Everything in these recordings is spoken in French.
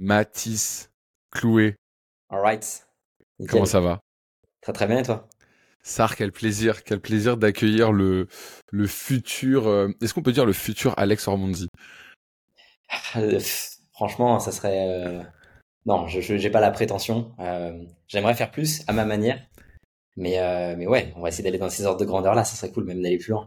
Mathis Cloué. All right. Comment ça va? Très très bien et toi? Sar, quel plaisir, quel plaisir d'accueillir le, le futur, euh, est-ce qu'on peut dire le futur Alex Ormondi euh, Franchement, ça serait... Euh, non, je n'ai pas la prétention. J'aimerais faire plus à ma manière. Mais, mais ouais, on va essayer d'aller dans ces ordres de grandeur là, ça serait cool même d'aller plus loin.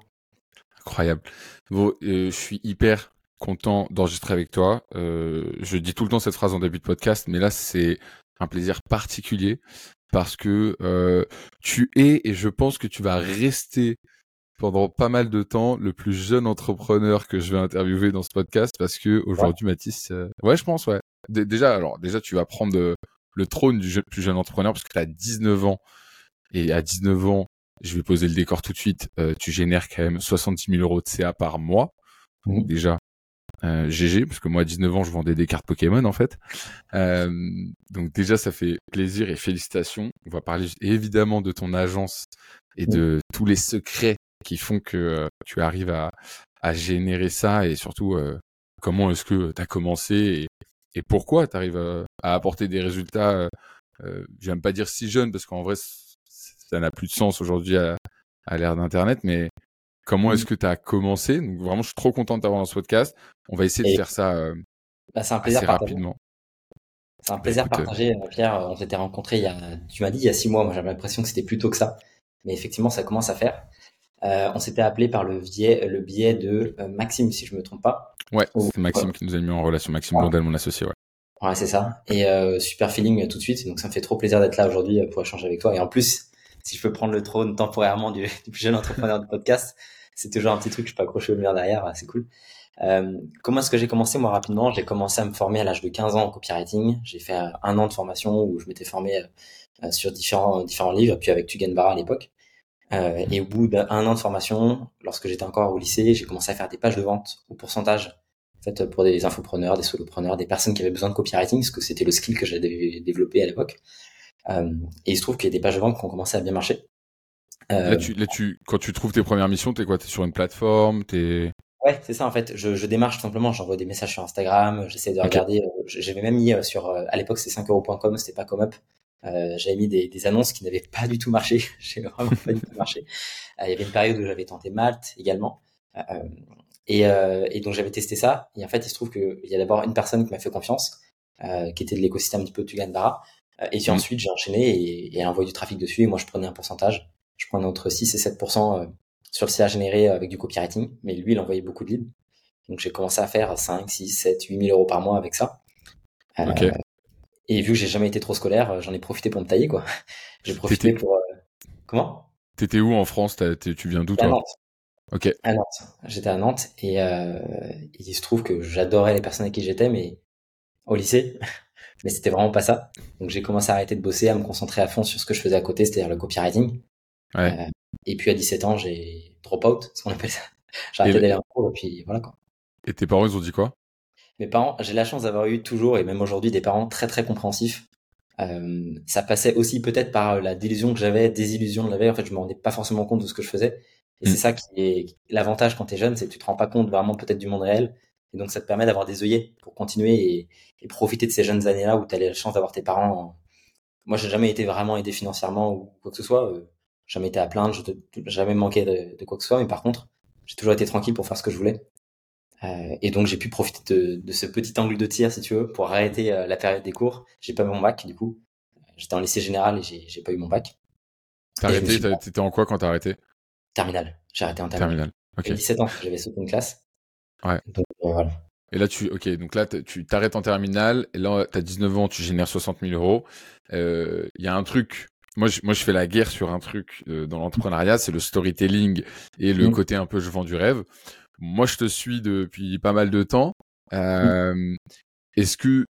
Incroyable. Bon, je suis hyper content d'enregistrer avec toi. je dis tout le temps cette phrase en début de podcast, mais là c'est un plaisir particulier parce que euh, tu es et je pense que tu vas rester pendant pas mal de temps le plus jeune entrepreneur que je vais interviewer dans ce podcast parce que aujourd'hui Mathis euh, ouais je pense ouais déjà alors déjà tu vas prendre le trône du plus jeune entrepreneur parce que tu as 19 ans et à 19 ans je vais poser le décor tout de suite euh, tu génères quand même 70 000 euros de CA par mois donc mmh. déjà euh, GG, parce que moi à 19 ans je vendais des cartes Pokémon en fait. Euh, donc déjà ça fait plaisir et félicitations. On va parler évidemment de ton agence et de tous les secrets qui font que euh, tu arrives à, à, générer ça et surtout euh, comment est-ce que tu as commencé et, et pourquoi tu arrives à, à, apporter des résultats, euh, j'aime pas dire si jeune parce qu'en vrai ça n'a plus de sens aujourd'hui à, à l'ère d'Internet, mais Comment est-ce mmh. que tu as commencé? Donc vraiment, je suis trop content de t'avoir dans ce podcast. On va essayer de faire ça euh, bah, c'est un plaisir assez rapidement. C'est un plaisir bah, partagé, euh, Pierre. On s'était rencontrés il y a, tu m'as dit il y a six mois. Moi, j'avais l'impression que c'était plus tôt que ça, mais effectivement, ça commence à faire. Euh, on s'était appelé par le biais, le biais de euh, Maxime, si je me trompe pas. Ouais, c'est Maxime qui nous a mis en relation. Maxime Blondel, mon associé. Ouais. Ouais, c'est ça. Et euh, super feeling tout de suite. Donc ça me fait trop plaisir d'être là aujourd'hui pour échanger avec toi. Et en plus, si je peux prendre le trône temporairement du, du plus jeune entrepreneur de podcast, c'est toujours un petit truc, je peux accrocher au mur derrière, c'est cool. Euh, comment est-ce que j'ai commencé moi rapidement? J'ai commencé à me former à l'âge de 15 ans en copywriting. J'ai fait un an de formation où je m'étais formé euh, sur différents différents livres, puis avec Tugan Barra à l'époque. Euh, et au bout d'un an de formation, lorsque j'étais encore au lycée, j'ai commencé à faire des pages de vente au pourcentage, en fait, pour des infopreneurs, des solopreneurs, des personnes qui avaient besoin de copywriting, parce que c'était le skill que j'avais développé à l'époque. Euh, et il se trouve qu'il y a des pages de vente qui ont commencé à bien marcher. Euh, là, tu, là, tu, quand tu trouves tes premières missions, t'es quoi? T'es sur une plateforme? T'es Ouais, c'est ça en fait. Je, je démarche tout simplement. J'envoie des messages sur Instagram. J'essaie de regarder. Euh, j'avais même mis euh, sur. À l'époque, c'était 5euros.com. C'était pas comme up. Euh, j'avais mis des, des, annonces qui n'avaient pas du tout marché. J'ai vraiment pas du tout marché. il y avait une période où j'avais tenté Malte également. et, et donc j'avais testé ça. Et en fait, il se trouve qu'il y a d'abord une personne qui m'a fait confiance, qui était de l'écosystème un petit peu Tugan Barra. et puis mmh. ensuite, j'ai enchaîné et, et envoyé du trafic dessus. Et moi, je prenais un pourcentage je prends entre 6 et 7% euh, sur le CA généré avec du copywriting, mais lui, il envoyait beaucoup de leads. Donc j'ai commencé à faire 5, 6, 7, 8 000 euros par mois avec ça. Euh, et vu que j'ai jamais été trop scolaire, euh, j'en ai profité pour me tailler, quoi. J'ai profité pour. Comment? T'étais où en France? Tu viens d'où toi? À Nantes. Ok. À Nantes. J'étais à Nantes et il se trouve que j'adorais les personnes avec qui j'étais, mais au lycée, mais c'était vraiment pas ça. Donc j'ai commencé à arrêter de bosser, à me concentrer à fond sur ce que je faisais à côté, c'est-à-dire le copywriting. Ouais. Euh, et puis à 17 ans, j'ai drop out, ce qu'on appelle ça. J'ai arrêté d'aller en cours et puis voilà quoi. Et tes parents, ils ont dit quoi? Mes parents, j'ai la chance d'avoir eu toujours et même aujourd'hui des parents très très compréhensifs. Euh, ça passait aussi peut-être par la délusion que j'avais, désillusion que j'avais. En fait, je me rendais pas forcément compte de ce que je faisais. Et c'est mm. ça qui est l'avantage quand tu es jeune, c'est que tu te rends pas compte vraiment peut-être du monde réel. Et donc ça te permet d'avoir des œillets pour continuer et, et, profiter de ces jeunes années-là où tu as la chance d'avoir tes parents. Moi, j'ai jamais été vraiment aidé financièrement ou quoi que ce soit. Euh, jamais été à plaindre, je jamais manqué de, de, quoi que ce soit, mais par contre, j'ai toujours été tranquille pour faire ce que je voulais. Euh, et donc j'ai pu profiter de, de, ce petit angle de tir, si tu veux, pour arrêter euh, la période des cours. J'ai pas eu mon bac, du coup. J'étais en lycée général et j'ai pas eu mon bac. T'as arrêté T'étais en quoi quand t'as arrêté? Terminal. J'ai arrêté en terminale. Terminal. Okay. 17 ans, j'avais sauté une classe. Ouais. Donc euh, voilà. Et là, tu, ok, donc là, tu t'arrêtes en terminale, et là, t'as 19 ans, tu génères 60 000 euros. Il y a un truc moi je, moi, je fais la guerre sur un truc euh, dans l'entrepreneuriat, c'est le storytelling et le mmh. côté un peu je vends du rêve. Moi, je te suis depuis pas mal de temps. Mmh. Euh, Est-ce que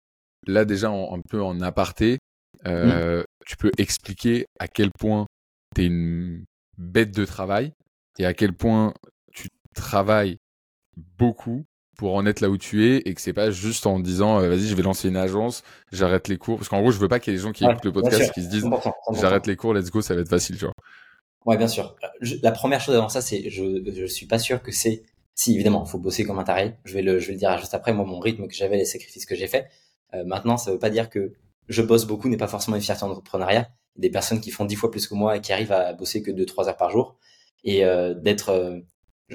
là déjà un peu en aparté, euh, mmh. tu peux expliquer à quel point tu es une bête de travail et à quel point tu travailles beaucoup pour en être là où tu es et que c'est pas juste en disant euh, vas-y je vais lancer une agence j'arrête les cours. Parce qu'en gros je veux pas qu'il y ait des gens qui écoutent le podcast qui se disent j'arrête les cours let's go ça va être facile tu vois. Ouais bien sûr. La première chose avant ça c'est je je suis pas sûr que c'est si évidemment faut bosser comme un taré. Je vais le je vais le dire juste après moi mon rythme que j'avais les sacrifices que j'ai fait maintenant, ça veut pas dire que je bosse beaucoup n'est pas forcément une fierté d'entrepreneuriat. Des personnes qui font dix fois plus que moi et qui arrivent à bosser que deux trois heures par jour. Et d'être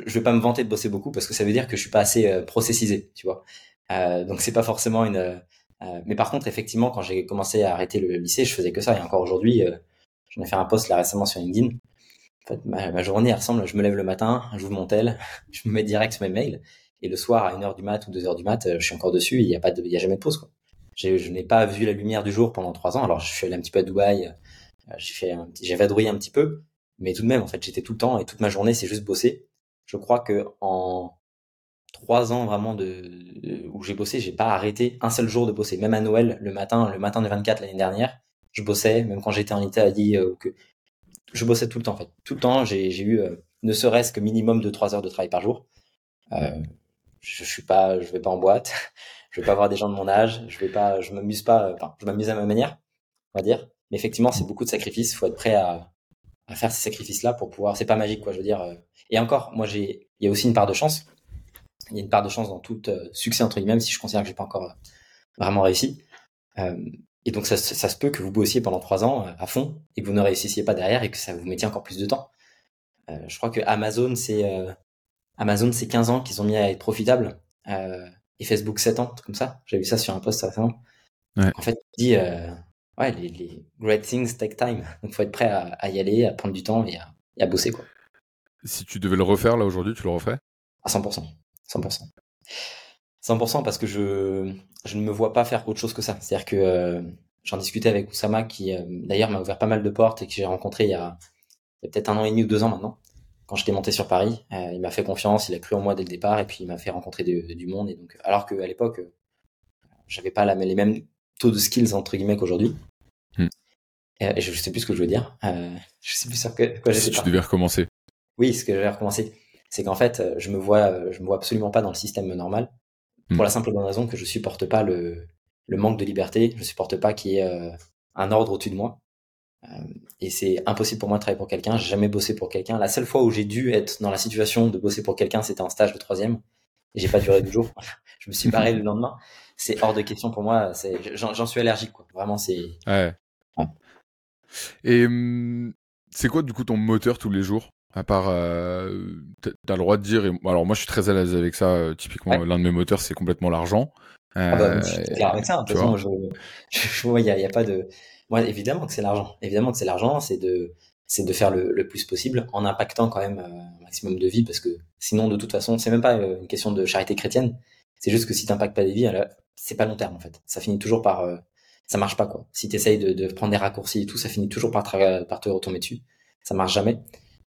je vais pas me vanter de bosser beaucoup parce que ça veut dire que je suis pas assez euh, processisé, tu vois. Euh, donc c'est pas forcément une. Euh, mais par contre, effectivement, quand j'ai commencé à arrêter le lycée, je faisais que ça. Et encore aujourd'hui, euh, j'en ai fait un post là récemment sur LinkedIn. En fait, ma, journée elle ressemble. Je me lève le matin, j'ouvre mon tel, je me mets direct sur mes mails, et le soir à 1h du mat ou 2h du mat, je suis encore dessus. Il y a pas de, il y a jamais de pause quoi. Je n'ai pas vu la lumière du jour pendant trois ans. Alors je suis allé un petit peu à Dubaï, j'ai vadrouillé un petit peu, mais tout de même, en fait, j'étais tout le temps et toute ma journée, c'est juste bosser je crois que en trois ans vraiment de, où j'ai bossé, j'ai pas arrêté un seul jour de bosser. Même à Noël, le matin, le matin du 24 l'année dernière, je bossais. Même quand j'étais en Italie, euh, que je bossais tout le temps en fait. Tout le temps, j'ai eu euh, ne serait-ce que minimum de trois heures de travail par jour. Euh, je, suis pas, je vais pas en boîte. je vais pas voir des gens de mon âge. Je vais pas, je m'amuse pas. Enfin, je m'amuse à ma manière, on va dire. Mais effectivement, c'est beaucoup de sacrifices. Il faut être prêt à, à faire ces sacrifices-là pour pouvoir. C'est pas magique, quoi. Je veux dire. Euh. Et encore, moi, j'ai. Il y a aussi une part de chance. Il y a une part de chance dans tout euh, succès entre guillemets, même si je considère que j'ai pas encore euh, vraiment réussi. et donc, ça, ça, se peut que vous bossiez pendant trois ans à fond et que vous ne réussissiez pas derrière et que ça vous mettiez encore plus de temps. je crois que Amazon, c'est Amazon, c'est 15 ans qu'ils ont mis à être profitable. et Facebook 7 ans, comme ça. J'ai vu ça sur un post récemment. Ouais. En fait, dit ouais, les, les, great things take time. Donc, faut être prêt à, à, y aller, à prendre du temps et à, et à, bosser, quoi. Si tu devais le refaire là aujourd'hui, tu le referais À 100%. 100%. 100% parce que je, je ne me vois pas faire autre chose que ça. C'est-à-dire que euh, j'en discutais avec Oussama qui, euh, d'ailleurs, m'a ouvert pas mal de portes et que j'ai rencontré il y a, peut-être un an et demi ou deux ans maintenant. Quand j'étais monté sur Paris, euh, il m'a fait confiance, il a cru en moi dès le départ et puis il m'a fait rencontrer du monde. Et donc, alors qu'à l'époque, j'avais pas la, les mêmes taux de skills entre guillemets qu'aujourd'hui. Et je, sais plus ce que je veux dire. Euh, je sais plus sur que, quoi Si tu devais recommencer. Oui, ce que je vais recommencer, c'est qu'en fait, je me vois, je me vois absolument pas dans le système normal, hmm. pour la simple bonne raison que je supporte pas le, le manque de liberté. Je supporte pas qu'il y ait euh, un ordre au-dessus de moi. Euh, et c'est impossible pour moi de travailler pour quelqu'un. J'ai jamais bossé pour quelqu'un. La seule fois où j'ai dû être dans la situation de bosser pour quelqu'un, c'était en stage de troisième. Et j'ai pas duré deux jours. je me suis barré le lendemain c'est hors de question pour moi. J'en suis allergique, quoi. Vraiment, c'est. Ouais. Et hum, c'est quoi, du coup, ton moteur tous les jours? À part. Euh, T'as le droit de dire. Alors, moi, je suis très à l'aise avec ça. Euh, typiquement, l'un de mes moteurs, c'est complètement l'argent. Ah bah, je suis euh, clair avec ça. De toute façon, je, je, il n'y a, y a, pas de. Moi, évidemment que c'est l'argent. Évidemment que c'est l'argent. C'est de c'est de faire le, le, plus possible en impactant quand même euh, un maximum de vie parce que sinon de toute façon c'est même pas une question de charité chrétienne c'est juste que si t'impactes pas des vies c'est pas long terme en fait. Ça finit toujours par, euh, ça marche pas quoi. Si t'essayes de, de prendre des raccourcis et tout, ça finit toujours par, te retomber dessus. Ça marche jamais.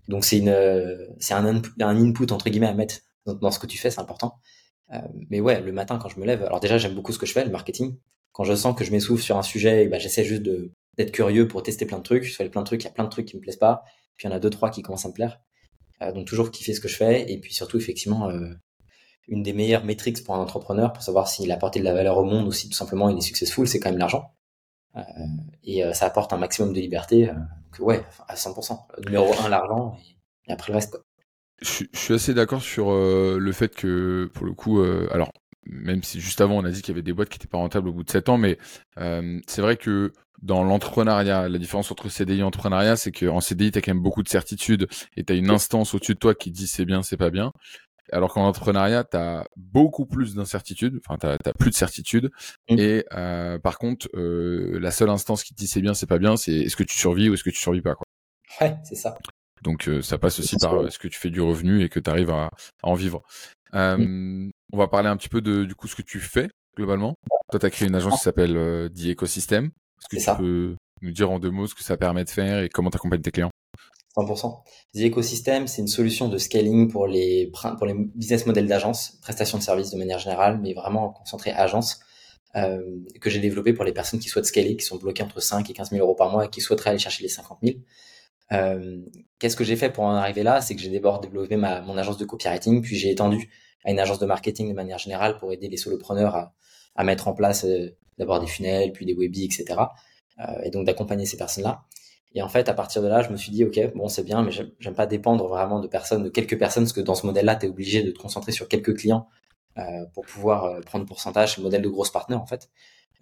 Donc c'est une, euh, c'est un, input entre guillemets à mettre dans, ce que tu fais, c'est important. Euh, mais ouais, le matin quand je me lève, alors déjà j'aime beaucoup ce que je fais, le marketing. Quand je sens que je m'essouffle sur un sujet, bah, j'essaie juste d'être curieux pour tester plein de trucs. Je fais plein de trucs, il y a plein de trucs qui me plaisent pas, puis il y en a deux trois qui commencent à me plaire. Euh, donc toujours kiffer ce que je fais et puis surtout effectivement euh, une des meilleures métriques pour un entrepreneur pour savoir s'il a apporté de la valeur au monde ou si tout simplement il est successful, c'est quand même l'argent. Euh, et euh, ça apporte un maximum de liberté. Euh, donc ouais, à 100%. Numéro un, l'argent et, après le reste. Quoi. Je, suis assez d'accord sur le fait que, pour le coup, alors, même si juste avant on a dit qu'il y avait des boîtes qui n'étaient pas rentables au bout de 7 ans, mais c'est vrai que dans l'entrepreneuriat, la différence entre CDI et entrepreneuriat, c'est qu'en CDI, tu as quand même beaucoup de certitudes et tu as une instance au-dessus de toi qui dit c'est bien, c'est pas bien. Alors qu'en entrepreneuriat, tu as beaucoup plus d'incertitudes, enfin, tu as, plus de certitudes. Mm. Et euh, par contre, euh, la seule instance qui te dit c'est bien, c'est pas bien, c'est est-ce que tu survis ou est-ce que tu survis pas. Quoi. Ouais, c'est ça. Donc euh, ça passe aussi par est-ce que tu fais du revenu et que tu arrives à, en vivre. Mm. On va parler un petit peu de du coup ce que tu fais globalement. Toi, tu as créé une agence qui s'appelle euh, The Ecosystem. Est-ce que tu ça. peux nous dire en deux mots ce que ça permet de faire et comment tu accompagnes tes clients? 100%. The Ecosystem, c'est une solution de scaling pour les, business models d'agence, prestations de services de manière générale, mais vraiment concentré agence, euh, que j'ai développé pour les personnes qui souhaitent scaler, qui sont bloquées entre 5 et 15 000 euros par mois et qui souhaiteraient aller chercher les 50 000. Euh, Qu'est-ce que j'ai fait pour en arriver là? C'est que j'ai d'abord développé ma, mon agence de copywriting, puis j'ai étendu à une agence de marketing de manière générale pour aider les solopreneurs à, mettre en place euh, d'abord des funnels, puis des webis, etc. Et donc d'accompagner ces personnes-là. Et en fait, à partir de là, je me suis dit, OK, bon, c'est bien, mais j'aime pas dépendre vraiment de personnes, de quelques personnes, parce que dans ce modèle-là, tu es obligé de te concentrer sur quelques clients euh, pour pouvoir euh, prendre pourcentage. Le modèle de grosse partenaire, en fait.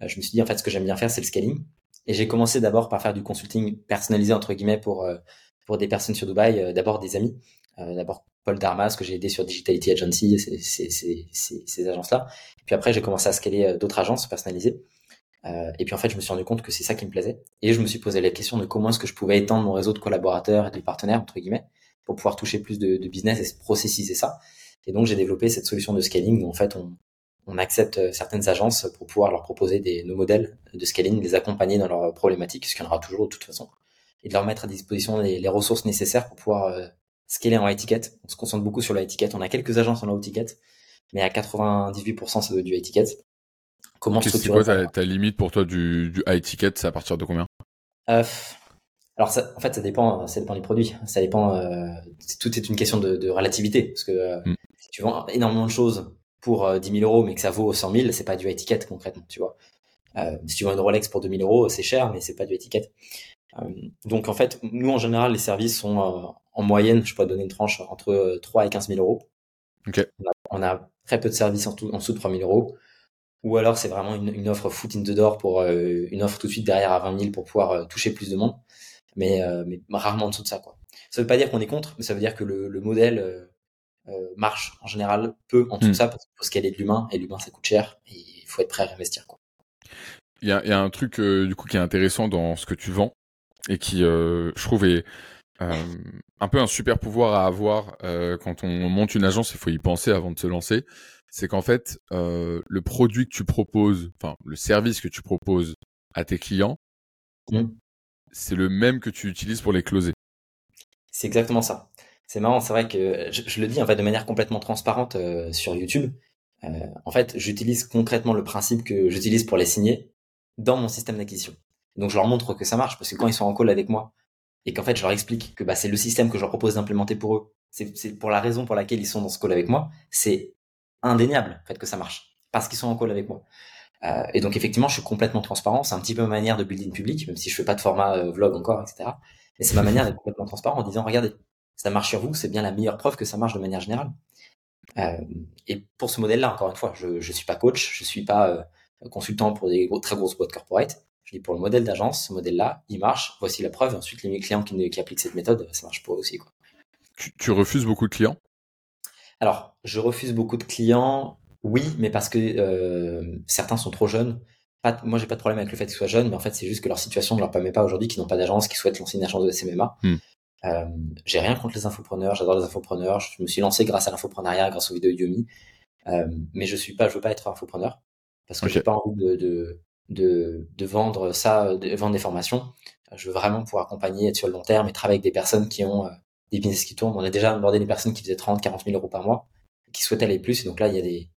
je me suis dit en fait ce que j'aime bien faire c'est le scaling. Et j'ai commencé d'abord par faire du consulting personnalisé entre guillemets pour pour des personnes sur Dubaï, d'abord des amis, d'abord Paul Darmas que j'ai aidé sur Digitality Agency, ces agences-là. Puis après j'ai commencé à scaler d'autres agences personnalisées. Euh, et puis en fait, je me suis rendu compte que c'est ça qui me plaisait. Et je me suis posé la question de comment est-ce que je pouvais étendre mon réseau de collaborateurs et de partenaires, entre guillemets, pour pouvoir toucher plus de, de business et processiser ça. Et donc, j'ai développé cette solution de scaling où en fait, on, on accepte euh, certaines agences pour pouvoir leur proposer des, nos modèles de scaling, les accompagner dans leurs problématiques, ce qu'il y en aura toujours de toute façon, et de leur mettre à disposition les, les ressources nécessaires pour pouvoir euh, scaler en étiquette. On se concentre beaucoup sur la étiquette. On a quelques agences en low ticket, mais à 98%, ça doit être du ticket. Comment C'est quoi ta, limite pour toi du, du high ticket C'est à partir de combien? Euh, Alors, ça, en fait, ça dépend, ça dépend des produits. Ça dépend. Euh, tout est une question de, de relativité, parce que euh, mm. si tu vends énormément de choses pour 10 000 euros, mais que ça vaut 100 000, c'est pas du high ticket concrètement, tu vois. si tu vends une Rolex pour 2 000 euros, c'est cher, mais c'est pas du high ticket. donc, en fait, nous en général, les services sont en moyenne, je pourrais donner une tranche entre 3 et 15 000 euros. Okay. On, a, très peu de services en, tout, en dessous de 3 000 euros. Ou alors c'est vraiment une, une, offre foot in the door pour euh, une offre tout de suite derrière à 20 000 pour pouvoir euh, toucher plus de monde, mais, euh, mais rarement en dessous de ça. Quoi. Ça veut pas dire qu'on est contre, mais ça veut dire que le, le modèle marche en général peu en dessous de hmm. ça parce qu'il faut scaler de l'humain et l'humain ça coûte cher et il faut être prêt à investir. Quoi. Il y a, y a un truc du coup qui est intéressant dans ce que tu vends et qui je trouve est un peu un super pouvoir à avoir quand on monte une agence. Il faut y penser avant de se lancer c'est qu'en fait, euh, le produit que tu proposes, enfin le service que tu proposes à tes clients, mmh. c'est le même que tu utilises pour les closer. C'est exactement ça. C'est marrant, c'est vrai que je, le dis en fait de manière complètement transparente euh, sur YouTube. Euh, en fait, j'utilise concrètement le principe que j'utilise pour les signer dans mon système d'acquisition. Donc je leur montre que ça marche parce que quand ils sont en call avec moi et qu'en fait je leur explique que bah, c'est le système que je leur propose d'implémenter pour eux, c'est pour la raison pour laquelle ils sont dans ce call avec moi, c'est indéniable, fait, que ça marche. Parce qu'ils sont en call avec moi. Euh, et donc, effectivement, je suis complètement transparent. C'est un petit peu ma manière de building public, même si je fais pas de format euh, vlog encore, etc. Mais c'est ma manière d'être complètement transparent en disant, regardez, ça marche sur vous, c'est bien la meilleure preuve que ça marche de manière générale. Euh, et pour ce modèle-là, encore une fois, je, je suis pas coach, je suis pas consultant pour des très grosses boîtes corporate. Je dis pour le modèle d'agence, ce modèle-là, il marche. Voici la preuve. Ensuite, les clients qui, appliquent cette méthode, ça marche pour eux aussi. Tu refuses beaucoup de clients? Alors, je refuse beaucoup de clients, oui, mais parce que euh, certains sont trop jeunes. Pas, moi, j'ai pas de problème avec le fait qu'ils soient jeunes, mais en fait, c'est juste que leur situation ne leur permet pas aujourd'hui, qu'ils n'ont pas d'agence, qu'ils souhaitent lancer une agence de SMMA. Euh, j'ai rien contre les infopreneurs, j'adore les infopreneurs. Je me suis lancé grâce à l'infoprenariat, grâce aux vidéos Udemy. Euh, mais je suis pas, je veux pas être infopreneur parce que j'ai pas envie de, de, de, de, vendre ça, de vendre des formations. Je veux vraiment pouvoir accompagner, être sur le long terme et travailler avec des personnes qui ont euh, des business qui tournent. On a déjà abordé des personnes qui faisaient 30, 40 000 euros par mois, qui souhaitent aller plus. Et donc là, il y a des,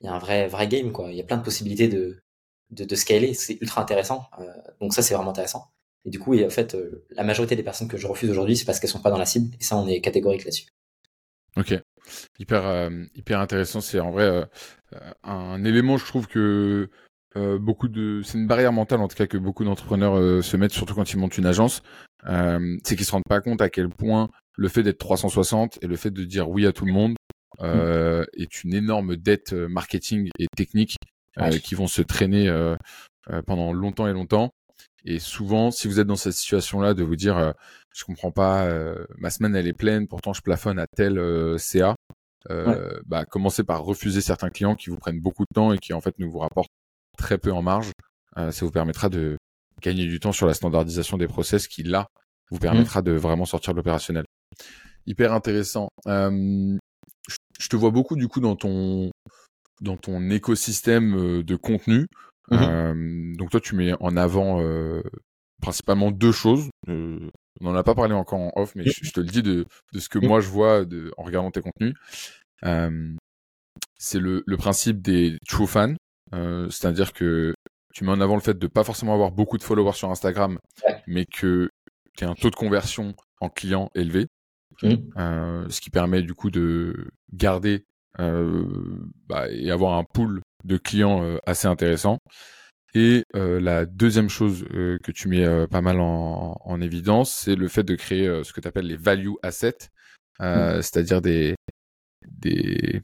il y a un vrai, vrai game, quoi. Il y a plein de possibilités de, de, de scaler. C'est ultra intéressant. Euh, donc ça, c'est vraiment intéressant. Et du coup, et en fait, euh, la majorité des personnes que je refuse aujourd'hui, c'est parce qu'elles sont pas dans la cible. Et ça, on est catégorique là-dessus. Ok. Hyper, euh, hyper intéressant. C'est en vrai un élément, je trouve que beaucoup de, c'est une barrière mentale en tout cas que beaucoup d'entrepreneurs se mettent, surtout quand ils montent une agence. c'est qu'ils se rendent pas compte à quel point le fait d'être 360 et le fait de dire oui à tout le monde euh, est une énorme dette euh, marketing et technique euh, qui vont se traîner euh, euh, pendant longtemps et longtemps. Et souvent, si vous êtes dans cette situation-là, de vous dire, je comprends pas, ma semaine elle est pleine, pourtant je plafonne à tel CA, bah commencez par refuser certains clients qui vous prennent beaucoup de temps et qui en fait ne vous rapportent très peu en marge. ça vous permettra de gagner du temps sur la standardisation des process qui là vous mmh. permettra de vraiment sortir de l'opérationnel hyper intéressant. Euh, je te vois beaucoup du coup dans ton dans ton écosystème euh, de contenu. Mmh euh, donc toi, tu mets en avant principalement deux choses. on n'en a pas parlé encore en off, mais je, te le dis de, de ce que moi je vois de, en regardant tes contenus. c'est le, le, principe des true fans, c'est-à-dire que tu mets en avant le fait de pas forcément avoir beaucoup de followers sur Instagram, mais que tu as un taux de conversion en clients élevé. Mmh. Euh, ce qui permet du coup de garder euh, bah, et avoir un pool de clients euh, assez intéressant. Et la deuxième chose que tu mets pas mal en, en évidence, c'est le fait de créer ce que tu appelles les value assets, mmh. c'est-à-dire des, des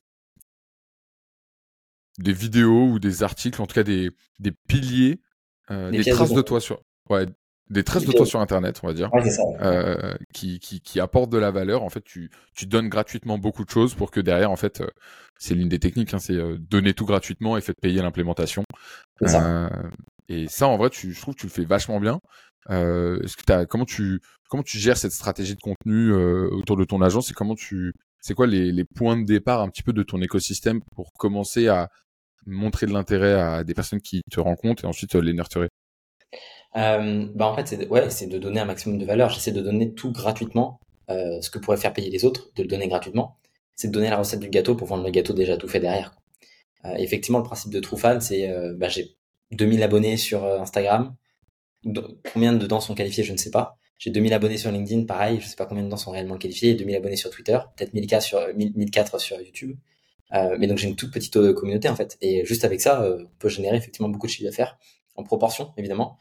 des vidéos ou des articles, en tout cas des, des piliers, des, traces de, toi sur, ouais, des traces de toi sur Internet, on va dire, euh, qui, qui, qui, apportent de la valeur. En fait, tu, tu donnes gratuitement beaucoup de choses pour que derrière, en fait, euh, c'est l'une des techniques, hein, c'est euh, donner tout gratuitement et fait payer l'implémentation. Euh, et ça, en vrai, tu, je trouve que tu le fais vachement bien. est-ce que as, comment tu, comment tu gères cette stratégie de contenu autour de ton agence et comment tu, c'est quoi les, les points de départ un petit peu de ton écosystème pour commencer à montrer de l'intérêt à des personnes qui te rencontrent et ensuite les nurturer euh, bah en fait, c'est de donner un maximum de valeur. J'essaie de donner tout gratuitement, euh, ce que pourrait faire payer les autres, de le donner gratuitement. C'est de donner la recette du gâteau pour vendre le gâteau déjà tout fait derrière. Euh, effectivement, le principe de Truffan, c'est euh, bah, j'ai 2000 abonnés sur euh, Instagram. Combien dedans sont qualifiés, je ne sais pas. J'ai 2000 abonnés sur LinkedIn, pareil, je sais pas combien dedans sont réellement qualifiés. Et 2000 abonnés sur Twitter, peut-être 1000 sur 1004 sur YouTube. Euh, mais donc j'ai une toute petite communauté en fait. Et juste avec ça, on peut générer effectivement beaucoup de chiffre d'affaires en proportion évidemment.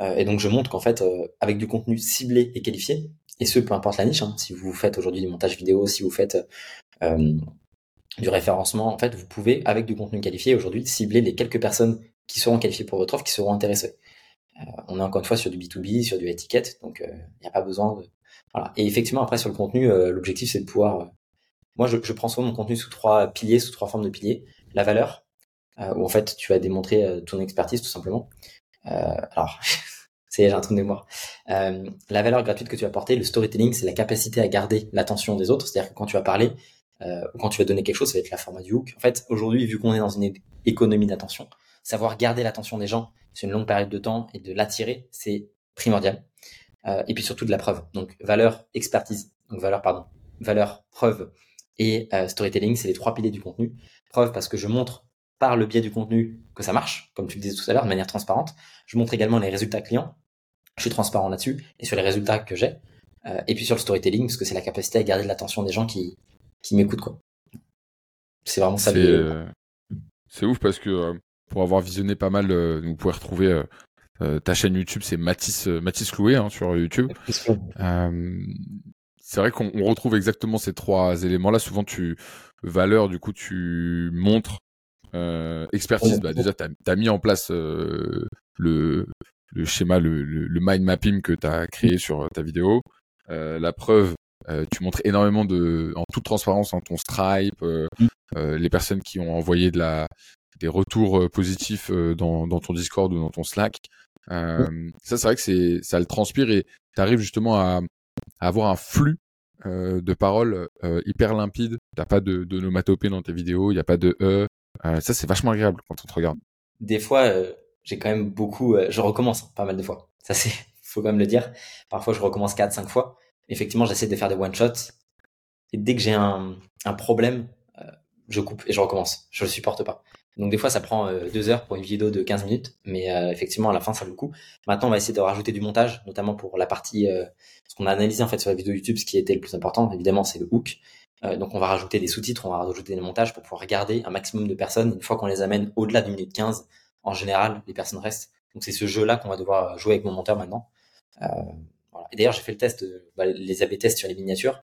Euh, et donc je montre qu'en fait, euh, avec du contenu ciblé et qualifié, et ce peu importe la niche, hein, si vous faites aujourd'hui du montage vidéo, si vous faites euh, du référencement, en fait, vous pouvez, avec du contenu qualifié aujourd'hui, cibler les quelques personnes qui seront qualifiées pour votre offre, qui seront intéressées. on est encore une fois sur du B2B, sur du étiquette, donc il n'y a pas besoin de... Voilà. Et effectivement, après, sur le contenu, l'objectif, c'est de pouvoir... moi, je, je, prends souvent mon contenu sous trois piliers, sous trois formes de piliers. La valeur, où en fait, tu vas démontrer ton expertise, tout simplement. alors, c'est j'ai un trou de mémoire. Euh, la valeur gratuite que tu vas apporter, le storytelling, c'est la capacité à garder l'attention des autres. C'est-à-dire que quand tu vas parler, euh, quand tu vas donner quelque chose, ça va être la format du hook. En fait, aujourd'hui, vu qu'on est dans une économie d'attention, savoir garder l'attention des gens sur une longue période de temps et de l'attirer, c'est primordial. Euh, et puis surtout de la preuve. Donc valeur, expertise, donc valeur, pardon, valeur, preuve et euh, storytelling, c'est les trois piliers du contenu. Preuve parce que je montre par le biais du contenu que ça marche, comme tu le disais tout à l'heure, de manière transparente. Je montre également les résultats clients je suis transparent là-dessus et sur les résultats que j'ai. Euh, et puis sur le storytelling, parce que c'est la capacité à garder l'attention des gens qui, qui m'écoutent. quoi. C'est vraiment ça. C'est euh, ouf parce que pour avoir visionné pas mal, vous pouvez retrouver ta chaîne YouTube, c'est Mathis, Mathis Loué hein, sur YouTube. C'est vrai qu'on retrouve exactement ces trois éléments-là. Souvent, tu valeur, du coup, tu montres expertise. Bah, déjà, tu as, mis en place le, le schéma, le, le, mind mapping que tu as créé sur euh, ta vidéo. Euh, la preuve, euh, tu montres énormément de, en toute transparence, en ton Stripe, mm. les personnes qui ont envoyé de la, des retours positifs dans, dans ton Discord ou dans ton Slack. Mm. Ça, c'est vrai que c'est, ça le transpire et tu arrives justement à, avoir un flux de paroles hyper limpide. T'as pas de, de nomatopée dans tes vidéos, il n'y a pas de e. ça, c'est vachement agréable quand on te regarde. Des fois, j'ai quand même beaucoup, euh, je recommence pas mal de fois. Ça c'est, faut quand même le dire. Parfois je recommence 4 5 fois. Effectivement, j'essaie de faire des one shots et dès que j'ai un, un problème, euh, je coupe et je recommence. Je le supporte pas. Donc des fois ça prend euh, deux heures pour une vidéo de 15 minutes, mais effectivement à la fin ça vaut le coup. Maintenant on va essayer de rajouter du montage, notamment pour la partie ce qu'on a analysé en fait sur la vidéo YouTube, ce qui était le plus important évidemment c'est le hook. donc on va rajouter des sous-titres, on va rajouter des montages pour pouvoir regarder un maximum de personnes. Une fois qu'on les amène au-delà d'une minute 15, en général, les personnes restent. Donc c'est ce jeu-là qu'on va devoir jouer avec mon monteur maintenant. Euh. Et d'ailleurs, j'ai fait le test, bah, les AB tests sur les miniatures.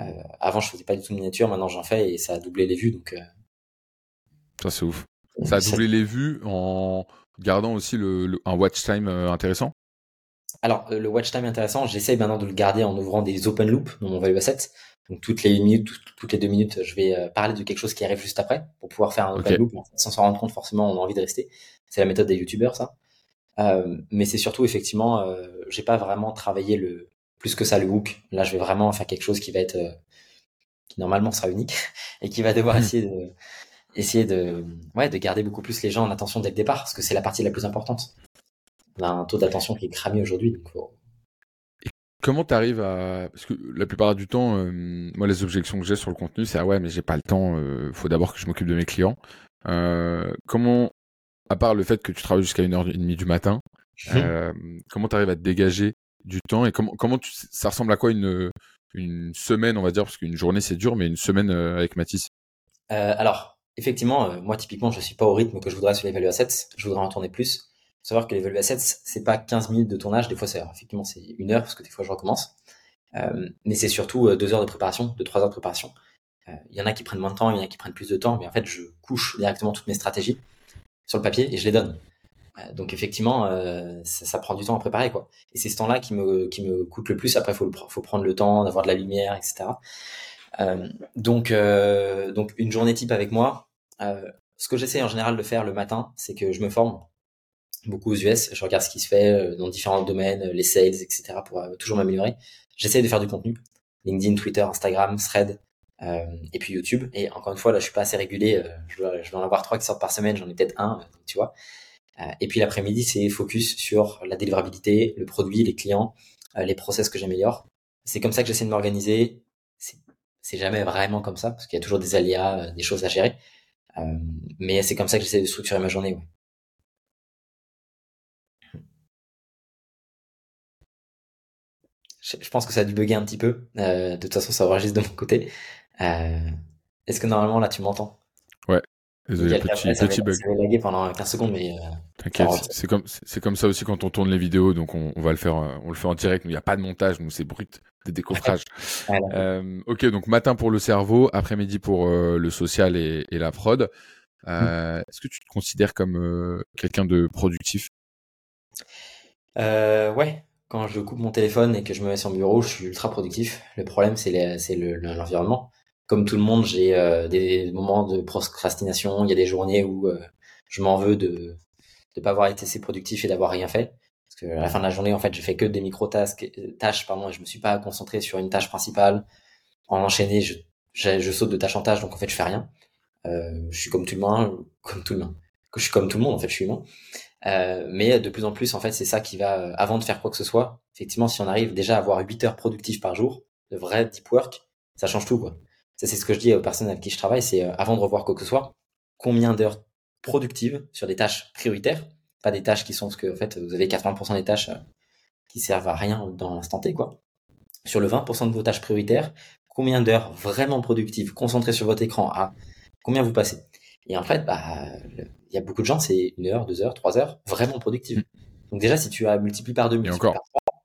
Euh, avant, je faisais pas du tout de miniatures, maintenant j'en fais et ça a doublé les vues. Donc, euh, ça c'est ouf. Ça a doublé les vues en gardant aussi le, un watch time intéressant. Alors le watch time intéressant, j'essaye maintenant de le garder en ouvrant des open loops dans mon Value Asset. Donc toutes les minutes, toutes les deux minutes, je vais euh, parler de quelque chose qui arrive juste après pour pouvoir faire un open loop sans s'en rendre compte. Forcément, on a envie de rester. C'est la méthode des youtubeurs, ça. Euh, mais c'est surtout effectivement, euh, j'ai pas vraiment travaillé le plus que ça le hook. Là, je vais vraiment faire quelque chose qui va être euh, qui normalement sera unique et qui va devoir essayer de essayer de ouais de garder beaucoup plus les gens en attention dès le départ parce que c'est la partie la plus importante. On a un taux d'attention qui est cramé aujourd'hui, donc faut, Comment tu arrives à parce que la plupart du temps, euh, moi les objections que j'ai sur le contenu, c'est ah ouais mais j'ai pas le temps, euh, faut d'abord que je m'occupe de mes clients. Euh, comment, à part le fait que tu travailles jusqu'à une heure et demie du matin, mmh. euh, comment tu arrives à te dégager du temps et comment comment tu, ça ressemble à quoi une une semaine on va dire parce qu'une journée c'est dur mais une semaine avec Mathis? alors effectivement, moi typiquement je suis pas au rythme que je voudrais sur les value assets, je voudrais en tourner plus savoir que les value assets, c'est pas 15 minutes de tournage, des fois c'est effectivement c'est une heure parce que des fois je recommence. Euh, mais c'est surtout euh, deux heures de préparation, de trois heures de préparation. Il y en a qui prennent moins de temps, il y en a qui prennent plus de temps, mais en fait, je couche directement toutes mes stratégies sur le papier et je les donne. Donc effectivement, ça, ça, prend du temps à préparer quoi. Et c'est ce temps-là qui me qui me coûte le plus. Après, faut faut prendre le temps d'avoir de la lumière, etc. Euh, donc donc une journée type avec moi. ce que j'essaie en général de faire le matin, c'est que je me forme beaucoup aux US. Je regarde ce qui se fait euh, dans différents domaines, euh, les sales, etc. pour euh, toujours m'améliorer. J'essaie de faire du contenu. LinkedIn, Twitter, Instagram, Thread, euh, et puis YouTube. Et encore une fois, là, je suis pas assez régulé. je, dois, je dois en avoir trois qui sortent par semaine. J'en ai peut-être un, tu vois. et puis l'après-midi, c'est focus sur la délivrabilité, le produit, les clients, les process que j'améliore. C'est comme ça que j'essaie de m'organiser. C'est jamais vraiment comme ça parce qu'il y a toujours des aléas, des choses à gérer. mais c'est comme ça que j'essaie de structurer ma journée. Je, pense que ça a dû bugger un petit peu. Euh, de toute façon, ça enregistre de mon côté. Euh, Est-ce que normalement, là, tu m'entends? Désolé, petit, petit bug. Ça avait lagué pendant 15 secondes, mais. Euh, T'inquiète, c'est comme, c'est comme ça aussi quand on tourne les vidéos, donc on, on va le faire, euh, on le fait en direct, mais il n'y a pas de montage, donc c'est brut, des décoffrages. euh, ok, donc matin pour le cerveau, après-midi pour euh, le social et, et la prod. Euh, mm. Est-ce que tu te considères comme quelqu'un de productif? Ouais, quand je coupe mon téléphone et que je me mets sur mon bureau, je suis ultra productif. Le problème, c'est l'environnement. Comme tout le monde, j'ai euh, des moments de procrastination. Il y a des journées où euh, je m'en veux de ne pas avoir été assez productif et d'avoir rien fait. Parce que à la fin de la journée, en fait, j'ai fait que des micro-tâches, tâches, pardon, et je me suis pas concentré sur une tâche principale. En enchaîné, je, je, saute de tâche en tâche, donc en fait, je fais rien. Euh, je suis comme tout le monde, comme tout le monde. Je suis comme tout le monde, en fait, je suis humain. Euh, mais de plus en plus, en fait, c'est ça qui va, euh, avant de faire quoi que ce soit, effectivement, si on arrive déjà à avoir 8 heures productives par jour, de vrai deep work, ça change tout, quoi. Ça, c'est ce que je dis aux personnes avec qui je travaille, c'est euh, avant de revoir quoi que ce soit, combien d'heures productives sur des tâches prioritaires, pas des tâches qui sont ce que, en fait, vous avez 80% des tâches qui servent à rien dans l'instant T, quoi. Sur le 20% de vos tâches prioritaires, combien d'heures vraiment productives, concentrées sur votre écran, à combien vous passez? Et en fait, bah, il y a beaucoup de gens, c'est une heure, deux heures, trois heures, vraiment productives. Mm. Donc déjà, si tu as multiplié par deux, encore. par trois,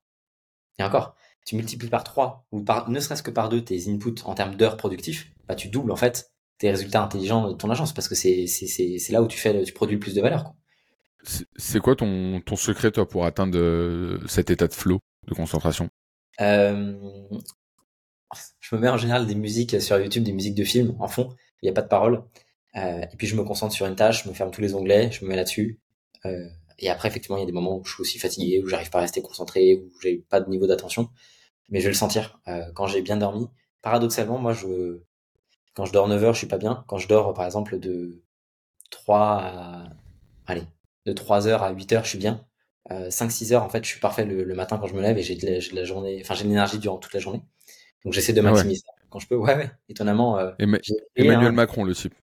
et encore, tu multiplies par trois ou par ne serait-ce que par deux tes inputs en termes d'heures productifs, bah tu doubles en fait tes résultats intelligents de ton agence parce que c'est c'est là où tu fais tu produis le plus de valeur. C'est quoi ton ton secret toi pour atteindre euh, cet état de flow de concentration? Euh, Je me mets en général des musiques sur YouTube, des musiques de films en fond. Il n'y a pas de parole. Euh, et puis je me concentre sur une tâche, je me ferme tous les onglets, je me mets là-dessus. Euh, et après, effectivement, il y a des moments où je suis aussi fatigué, où j'arrive pas à rester concentré, où j'ai pas de niveau d'attention. Mais je vais le sentir euh, quand j'ai bien dormi. Paradoxalement, moi, je quand je dors 9 heures, je suis pas bien. Quand je dors, par exemple, de 3 à allez, de 3 heures à 8 heures, je suis bien. Euh, 5-6 heures, en fait, je suis parfait le, matin quand je me lève et j'ai de, la, la journée, enfin, j'ai de l'énergie durant toute la journée. Donc j'essaie de ah maximiser quand je peux. Ouais, ouais. Étonnamment. Euh, Emmanuel Macron, le type.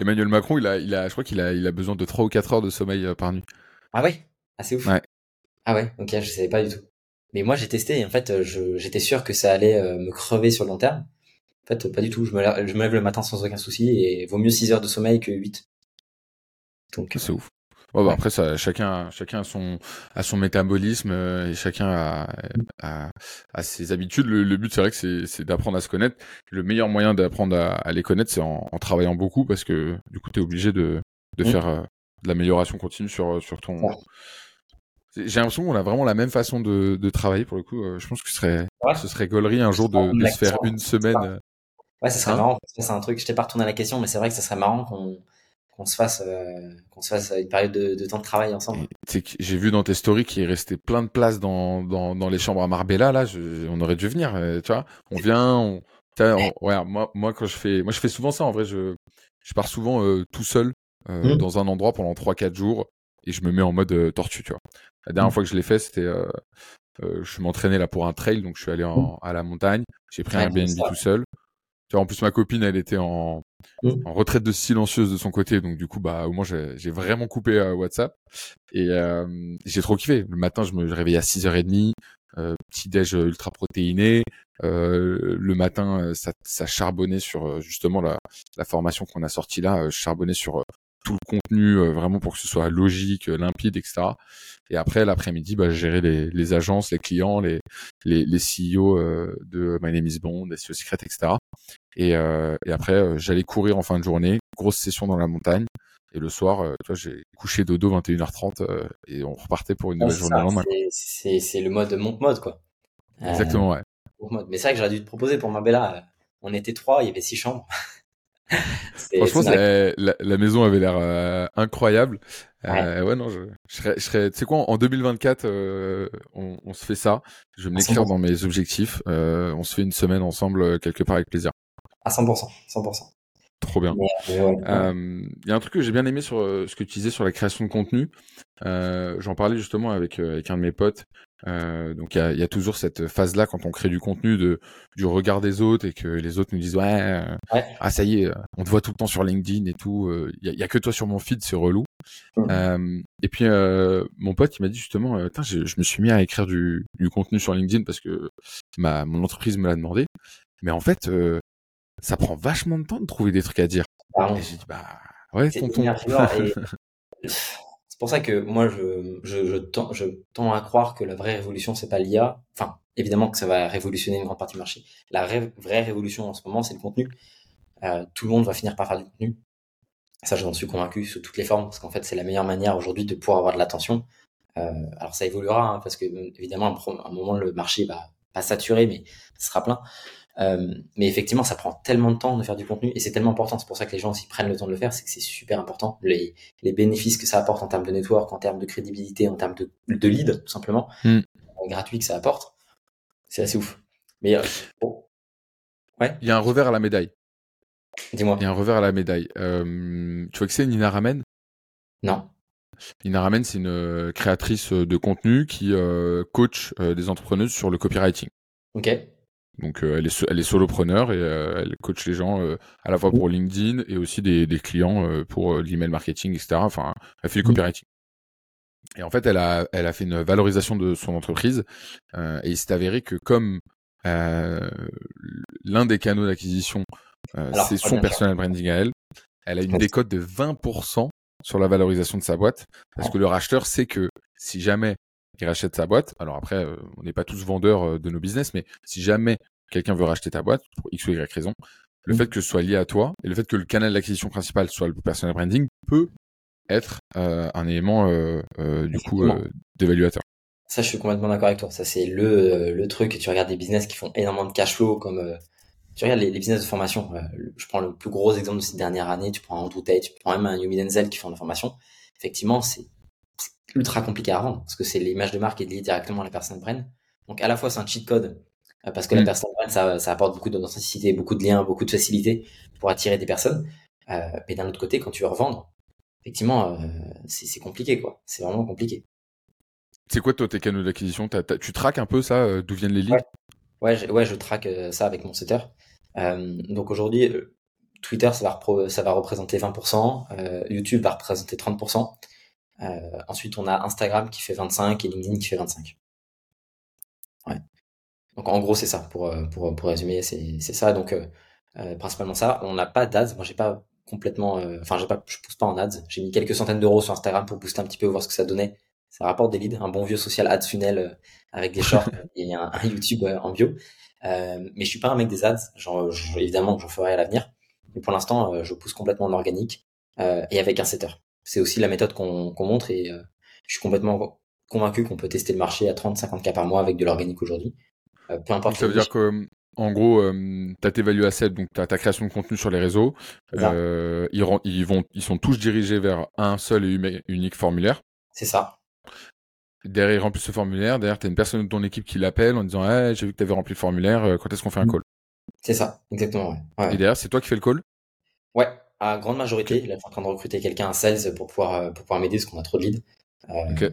Emmanuel Macron, il a, il a, je crois qu'il a, il a besoin de 3 ou 4 heures de sommeil euh, par nuit. Ah ouais? Ah c'est ouf. Ouais. Ah ouais, ok, je savais pas du tout. Mais moi j'ai testé et en fait euh, j'étais sûr que ça allait euh, me crever sur le long terme. En fait, pas du tout. Je me, lève, je me lève le matin sans aucun souci et vaut mieux 6 heures de sommeil que 8. Donc c'est ouf. Bah, après, ça, chacun, chacun a son, a son métabolisme euh, et chacun a, a, a ses habitudes. Le, but, c'est vrai que c'est d'apprendre à se connaître. Le meilleur moyen d'apprendre à, à, les connaître, c'est en, en, travaillant beaucoup parce que du coup, tu es obligé de, de mmh. faire euh, de l'amélioration continue sur, sur ton. J'ai l'impression qu'on a vraiment la même façon de, de travailler pour le coup. Euh, je pense que ce serait, ce serait gaulerie un jour de, de se faire une semaine. Ouais, ça serait hein? marrant. C'est un truc. Je t'ai pas retourné à la question, mais c'est vrai que ça serait marrant qu'on qu'on se fasse euh, qu'on se fasse une période de, de, temps de travail ensemble. J'ai vu dans tes stories qu'il restait plein de places dans, dans, dans les chambres à Marbella là, je, on aurait dû venir, euh, tu vois. On vient, on, ouais, moi moi quand je fais moi je fais souvent ça en vrai, je je pars souvent euh, tout seul mmh. dans un endroit pendant 3 4 jours et je me mets en mode tortue, tu vois. La dernière mmh. fois que je l'ai fait, c'était je m'entraînais là pour un trail donc je suis allé en, mmh. à la montagne, j'ai pris un BNB tout seul. Tu vois, en plus ma copine, elle était en Mmh. en retraite de silencieuse de son côté. Donc du coup, bah au moins j'ai vraiment coupé euh, WhatsApp et euh, j'ai trop kiffé. Le matin, je me réveillais à 6h30, euh, petit déj ultra protéiné. Euh, le matin, ça, ça charbonnait sur justement la, la formation qu'on a sortie là, charbonnait sur tout le contenu vraiment pour que ce soit logique, limpide, etc. Et après l'après-midi, bah, gérer les, les, agences, les clients, les les, les CEO de My Name is Bond, SEO Secret, etc. Et, et après, j'allais courir en fin de journée, grosse session dans la montagne. Et le soir, tu vois, j'ai couché dodo 21h30 et on repartait pour une nouvelle journée lendemain. C'est le mode monte mode quoi. Exactement, ouais. Mais c'est vrai que j'aurais dû te proposer pour ma Bella. On était trois, il y avait six chambres. Franchement, la, la, maison avait l'air euh, incroyable. Euh, ouais. non, je, je serais, je serais tu sais quoi, en 2024, euh, on, on, se fait ça. Je vais me l'écrire dans mes objectifs. On se fait une semaine ensemble quelque part avec plaisir. À 100%, 100%. Trop bien. Il y a un truc que j'ai bien aimé sur ce que tu disais sur la création de contenu. J'en parlais justement avec, avec un de mes potes. Euh, donc il y a, y a, toujours cette phase là quand on crée du contenu de du regard des autres et que les autres nous disent ouais, euh, ah ça y est on te voit tout le temps sur LinkedIn et tout euh, il y, a, que toi sur mon feed c'est relou. Mmh. et puis mon pote il m'a dit justement je, je, me suis mis à écrire du, du, contenu sur LinkedIn parce que ma mon entreprise me l'a demandé. Mais en fait ça prend vachement de temps de trouver des trucs à dire. Et j'ai dit bah ouais tonton pour ça que moi, je, je, je, tends, je tends à croire que la vraie révolution, c'est pas l'IA. Enfin, évidemment que ça va révolutionner une grande partie du marché. La vraie révolution en ce moment, c'est le contenu. Euh, tout le monde va finir par faire du contenu. Ça, j'en suis convaincu sous toutes les formes, parce qu'en fait, c'est la meilleure manière aujourd'hui de pouvoir avoir de l'attention. Euh, alors, ça évoluera, hein, parce que évidemment, à un moment, le marché va pas saturer, mais ça sera plein. Euh, mais effectivement, ça prend tellement de temps de faire du contenu et c'est tellement important. C'est pour ça que les gens s'y prennent le temps de le faire, c'est que c'est super important. Les, les, bénéfices que ça apporte en termes de network, en termes de crédibilité, en termes de, de lead, tout simplement, mm. gratuit que ça apporte, c'est assez ouf. Mais euh, ouais. Il y a un revers à la médaille. Dis-moi. Il y a un revers à la médaille. Euh, tu vois que c'est Nina Ramen? Non. Nina Ramen, c'est une créatrice de contenu qui coach des entrepreneuses sur le copywriting. Ok. Donc euh, elle, est, elle est solopreneur et euh, elle coach les gens euh, à la fois pour LinkedIn et aussi des, des clients pour l'email marketing, etc. Enfin, elle fait du copywriting. Et en fait, elle a, elle a fait une valorisation de son entreprise et il s'est avéré que comme l'un des canaux d'acquisition, c'est son personal branding à elle, elle a une décote de 20% sur la valorisation de sa boîte parce que le racheteur sait que si jamais il rachète sa boîte. Alors après, on n'est pas tous vendeurs de nos business, mais si jamais quelqu'un veut racheter ta boîte pour X ou Y raison, le mmh. fait que ce soit lié à toi et le fait que le canal d'acquisition principal soit le personal branding peut être euh, un élément du coup d'évaluateur. Ça, je suis complètement d'accord avec toi. Ça, c'est le, le truc. Tu regardes des business qui font énormément de cash flow, comme tu regardes les, business de formation. je prends le plus gros exemple de ces dernières années. Tu prends Andrew Tate, tu prends même un Yumi Denzel qui font de la formation. Effectivement, c'est ultra compliqué à vendre parce que c'est l'image de marque est liée directement à la personne brand. Donc à la fois c'est un cheat code euh, parce que la mm. personne ça, ça apporte beaucoup d'authenticité, beaucoup de liens, beaucoup de facilité pour attirer des personnes. Euh, mais d'un autre côté, quand tu veux revendre, effectivement, euh, c'est compliqué quoi. C'est vraiment compliqué. C'est quoi toi tes canaux d'acquisition? Tu traques un peu ça, euh, d'où viennent les leads? Ouais. je, ouais, je traque euh, ça avec mon setter. donc aujourd'hui, Twitter ça va, ça va représenter 20%, YouTube va représenter 30%. Euh, ensuite, on a Instagram qui fait 25 et LinkedIn qui fait 25. Donc en gros, c'est ça. Pour, euh, pour, pour résumer, c'est ça. Donc euh, principalement ça. On n'a pas d'ads. Moi, j'ai pas complètement. Enfin, j'ai pas. Je pousse pas en ads. J'ai mis quelques centaines d'euros sur Instagram pour booster un petit peu, voir ce que ça donnait. Ça rapporte des leads. Un bon vieux social ads funnel avec des shorts et un, YouTube en bio. mais je suis pas un mec des ads. Genre, évidemment, j'en ferai à l'avenir. Mais pour l'instant, je pousse complètement en organique et avec un setter c'est aussi la méthode qu'on montre et euh, je suis complètement convaincu qu'on peut tester le marché à 30-50 cas par mois avec de l'organique aujourd'hui. Euh, peu importe. Ça veut dire que en gros, euh, tu as tes value assets, donc tu as ta création de contenu sur les réseaux. Euh, ils, ils, vont, ils sont tous dirigés vers un seul et unique formulaire. C'est ça. Derrière, ils remplissent ce formulaire. Derrière, tu as une personne de ton équipe qui l'appelle en disant hey, J'ai vu que tu avais rempli le formulaire, quand est-ce qu'on fait un mm. call? C'est ça, exactement. Ouais. Et derrière, c'est toi qui fais le call? Ouais, à grande majorité. Là, je suis en train de recruter quelqu'un à sales pour pouvoir, euh, pour pouvoir m'aider parce qu'on a trop de leads. Euh,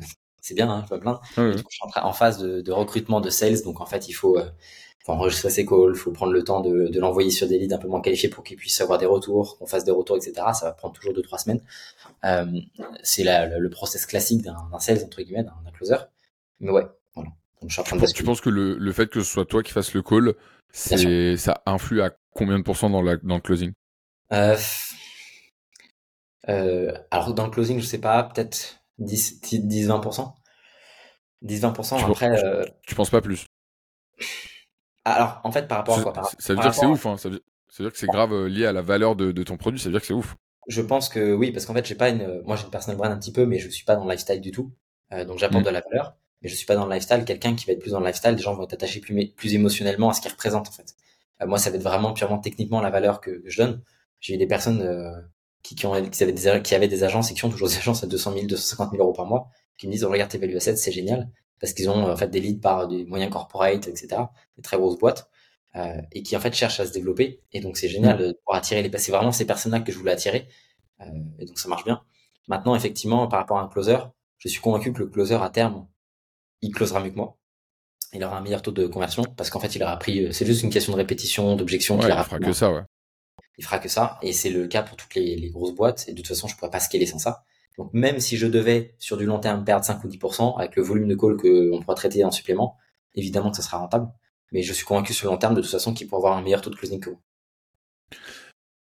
c'est bien, hein, je me plains. Je suis en, en phase de, de, recrutement de sales, donc en fait, il faut, euh, faut enregistrer ses calls, il faut prendre le temps de, de l'envoyer sur des leads un peu moins qualifiés pour qu'ils puissent avoir des retours, qu'on fasse des retours, etc. Ça va prendre toujours deux trois semaines. Euh, c'est le, le process classique d'un sales entre guillemets, d'un closer. Mais ouais, voilà. Donc, je suis en train de tu penses que le, le fait que ce soit toi qui fasses le call, c'est ça influe à combien de pourcents dans, la, dans le closing? Euh, alors dans le closing, je sais pas, peut-être 10-20%. 10-20%. Après, tu penses pas plus? Alors, en fait, par rapport à quoi? Ça veut dire que c'est ouf. Hein, ça, veut, dire que c'est grave lié à la valeur de, de, ton produit. Ça veut dire que c'est ouf. Je pense que oui, parce qu'en fait, j'ai pas une. Moi, j'ai une personal brand un petit peu, mais je suis pas dans le lifestyle du tout. donc, j'apporte mmh. de la valeur mais je suis pas dans le lifestyle. Quelqu'un qui va être plus dans le lifestyle, les gens vont être attachés plus, plus émotionnellement à ce qu'il représente en fait. Euh, moi, ça va être vraiment purement techniquement la valeur que, je donne. J'ai eu des personnes euh, qui, qui, ont, qui, avaient des, qui avaient des agences et qui ont toujours des agences à 200 000, 250 000 euros par mois, qui me disent oh, regarde tes value assets, c'est génial parce qu'ils ont en fait des leads par des moyens corporate, etc., des très grosses boîtes. Euh, et qui en fait cherchent à se développer et donc c'est génial mmh. pour attirer les c'est vraiment ces personnes-là que je voulais attirer euh, et donc ça marche bien maintenant effectivement par rapport à un closer je suis convaincu que le closer à terme il closera mieux que moi. Il aura un meilleur taux de conversion parce qu'en fait, il aura appris. Euh, c'est juste une question de répétition, d'objection. il fera que ça, ouais. Il fera que ça, et c'est le cas pour toutes les, grosses boîtes. Et de toute façon, je pourrais pas scaler sans ça. Donc même si je devais sur du long terme perdre 5 ou 10% avec le volume de call qu'on pourra traiter en supplément, évidemment que ça sera rentable. Mais je suis convaincu sur le long terme de toute façon qu'il pourra avoir un meilleur taux de closing que vous.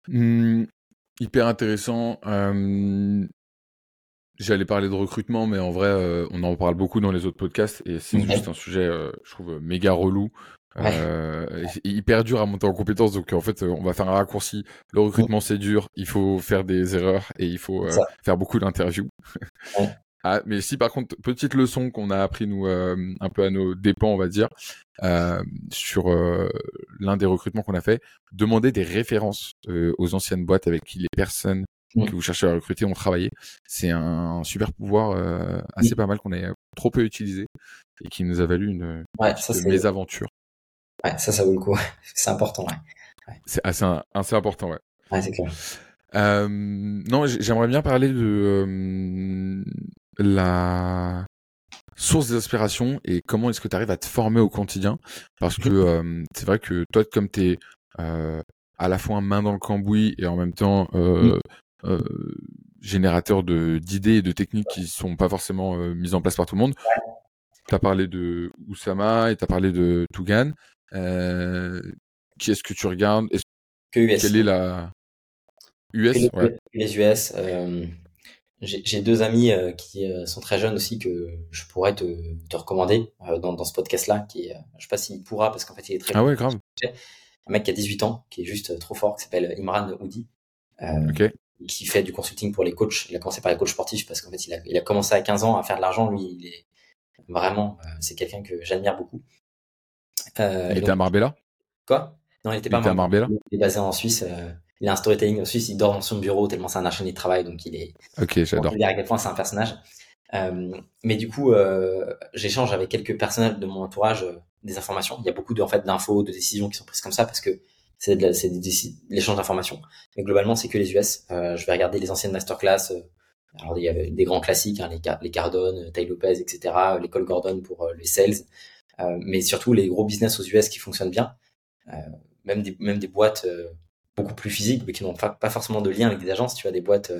Mmh, hyper intéressant. Euh, J'allais parler de recrutement, mais en vrai, euh, on en parle beaucoup dans les autres podcasts et c'est juste un sujet, euh, je trouve, méga relou. Euh, hyper dur à monter en compétence. Donc, en fait, on va faire un raccourci. Le recrutement, c'est dur. Il faut faire des erreurs et il faut faire beaucoup d'interviews. ah, mais si, par contre, petite leçon qu'on a appris, nous, un peu à nos dépens, on va dire, sur l'un des recrutements qu'on a fait, demander des références aux anciennes boîtes avec qui les personnes que vous cherchez à recruter ont travaillé. C'est un, super pouvoir euh, assez pas mal qu'on a trop peu utilisé et qui nous a valu une, ouais, ça, mésaventure. Ouais, ça, ça vaut le coup. c'est important, ouais. C'est assez, assez, important, ouais. Ouais, c'est clair. Euh, non, j'aimerais bien parler de euh, la source d'inspiration et comment est-ce que tu arrives à te former au quotidien parce que euh, c'est vrai que toi comme tu es euh, à la fois main dans le cambouis et en même temps euh, euh, générateur de d'idées et de techniques qui sont pas forcément mises en place par tout le monde. Tu as parlé de Oussama et tu as parlé de Tougan. Qui est-ce que tu regardes? Est Que US. Quelle est la US Les US. Euh, J'ai deux amis euh, qui sont très jeunes aussi que je pourrais te, te recommander dans, dans, ce podcast-là. Qui je sais pas s'il pourra parce qu'en fait il est très. Ah ouais, grave. Un mec qui a 18 ans, qui est juste trop fort, qui s'appelle Imran Oudi. qui fait du consulting pour les coachs. Il a commencé par les coachs sportifs parce qu'en fait, il a, il a, commencé à 15 ans à faire de l'argent. Lui, il est vraiment, c'est quelqu'un que j'admire beaucoup. Euh, il était à Marbella? Quoi? Non, il était pas à Marbella. Il est basé en Suisse. Euh, il a un storytelling en Suisse. Il dort dans son bureau tellement c'est un acharné de travail. Donc, il est. Ok, j'adore. Il à quel point c'est un personnage. Euh, mais du coup, j'échange avec quelques personnes de mon entourage des informations. Il y a beaucoup de, en fait, d'infos, de décisions qui sont prises comme ça parce que c'est de l'échange d'informations. Mais globalement, c'est que les US. Euh, je vais regarder les anciennes masterclass. Euh, alors, il y avait des grands classiques, hein, les, les Cardone, Tay Lopez, etc., l'école Gordon pour euh, les sales, mais surtout les gros business aux US qui fonctionnent bien. même, des, même des boîtes beaucoup plus physiques, mais qui n'ont pas, pas, forcément de lien avec des agences. Tu vois, des boîtes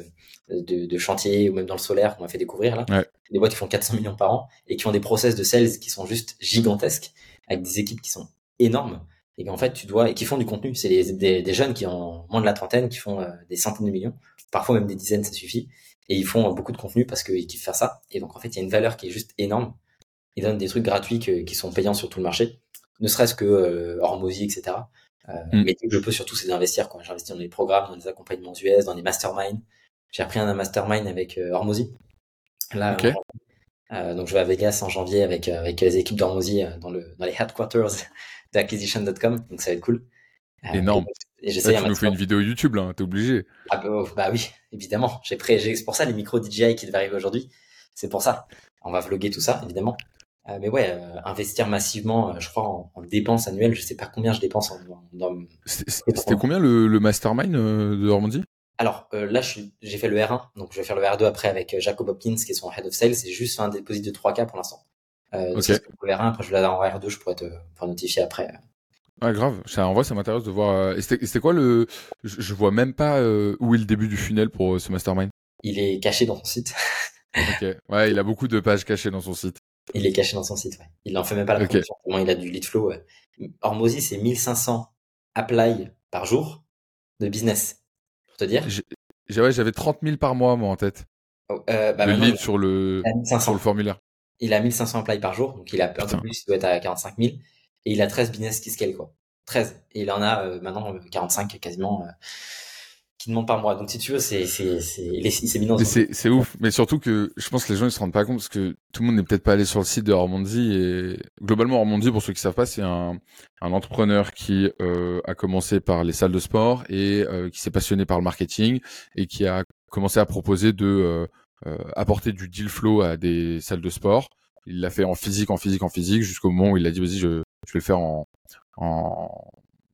de, de chantier ou même dans le solaire qu'on m'a fait découvrir là. Ouais. Des boîtes qui font 400 millions par an et qui ont des process de sales qui sont juste gigantesques, avec des équipes qui sont énormes et en fait tu dois et qui font du contenu c'est des, des, jeunes qui ont moins de la trentaine qui font euh, des centaines de millions parfois même des dizaines ça suffit et ils font beaucoup de contenu parce qu'ils kiffent faire ça et donc en fait il y a une valeur qui est juste énorme ils donnent des trucs gratuits qui sont payants sur tout le marché ne serait-ce que euh, Hormozy etc euh, mm. mais je peux surtout c'est d'investir quoi j'investis dans des programmes dans des accompagnements US dans des masterminds j'ai appris un mastermind avec euh, Hormozy là euh, donc je vais à Vegas en janvier avec avec les équipes d'Hormozy dans le dans les headquarters acquisition.com, donc ça va être cool. Euh, Énorme. Et, j'essaie tu nous fais une vidéo YouTube, là, t'es obligé. Ah bah, oh, bah, oui, évidemment. J'ai prêt, c'est pour ça les micros DJI qui devaient arriver aujourd'hui. C'est pour ça. On va vlogger tout ça, évidemment. Euh, mais ouais, euh, investir massivement, je crois, en, dépenses annuelles, je sais pas combien je dépense en, dans. C'était combien le, le mastermind de Normandie? Alors là, j'ai fait le R1, donc je vais faire le R2 après avec Jacob Hopkins, qui est son head of sales. C'est juste un dépôt de 3K pour l'instant. Euh, okay. R1, après je vais en R2, je pourrais te faire notifier après. Ouais, grave. Ça, en vrai, ça m'intéresse de voir. Euh, c'était quoi le. Je, vois même pas euh, où est le début du funnel pour euh, ce mastermind? Il est caché dans son site. ok. Ouais, il a beaucoup de pages cachées dans son site. Il est caché dans son site, ouais. Il n'en fait même pas la okay. il a du lead flow. Ouais. Hormozy, c'est 1500 apply par jour de business. Pour te dire. j'avais 30 000 par mois, moi, en tête. Oh, euh, bah, le lead sur le, sur le formulaire. Il a 1500 applies par jour, donc il a un peu plus, il doit être à 45 000. Et il a 13 business qui scale, quoi. 13. Et il en a euh, maintenant 45 quasiment qui demande par mois. Donc si tu veux, c'est c'est c'est c'est c'est ouf, mais surtout que je pense que les gens ils se rendent pas compte parce que tout le monde n'est peut-être pas allé sur le site de Hormondi et globalement Hormondi pour ceux qui savent pas, c'est un un entrepreneur qui euh, a commencé par les salles de sport et euh, qui s'est passionné par le marketing et qui a commencé à proposer de euh, euh apporter du deal flow à des salles de sport. Il l'a fait en physique, en physique, en physique jusqu'au moment où il a dit vas-y je je vais le faire en en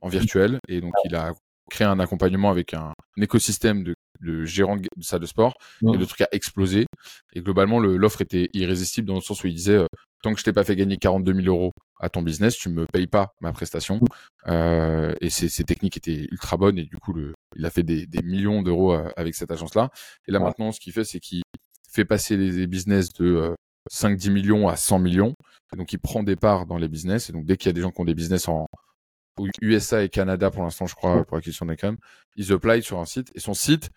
en virtuel et donc il a créer un accompagnement avec un, écosystème de, de gérants de salle de sport et le truc a explosé. Et globalement l'offre était irrésistible dans le sens où il disait euh, tant que je t'ai pas fait gagner 42 000 euros à ton business tu me payes pas ma prestation. Euh, et ses, techniques étaient ultra bonnes et du coup le, il a fait des, des millions d'euros euh, avec cette agence là et là maintenant ce qu'il fait c'est qu'il fait passer les, business de 5-10 millions à 100 millions. Et donc il prend des parts dans les business. Et donc dès qu'il y a des gens qui ont des business en USA et Canada pour l'instant, je crois, pour la question des crèmes, ils apply sur un site. Et son site,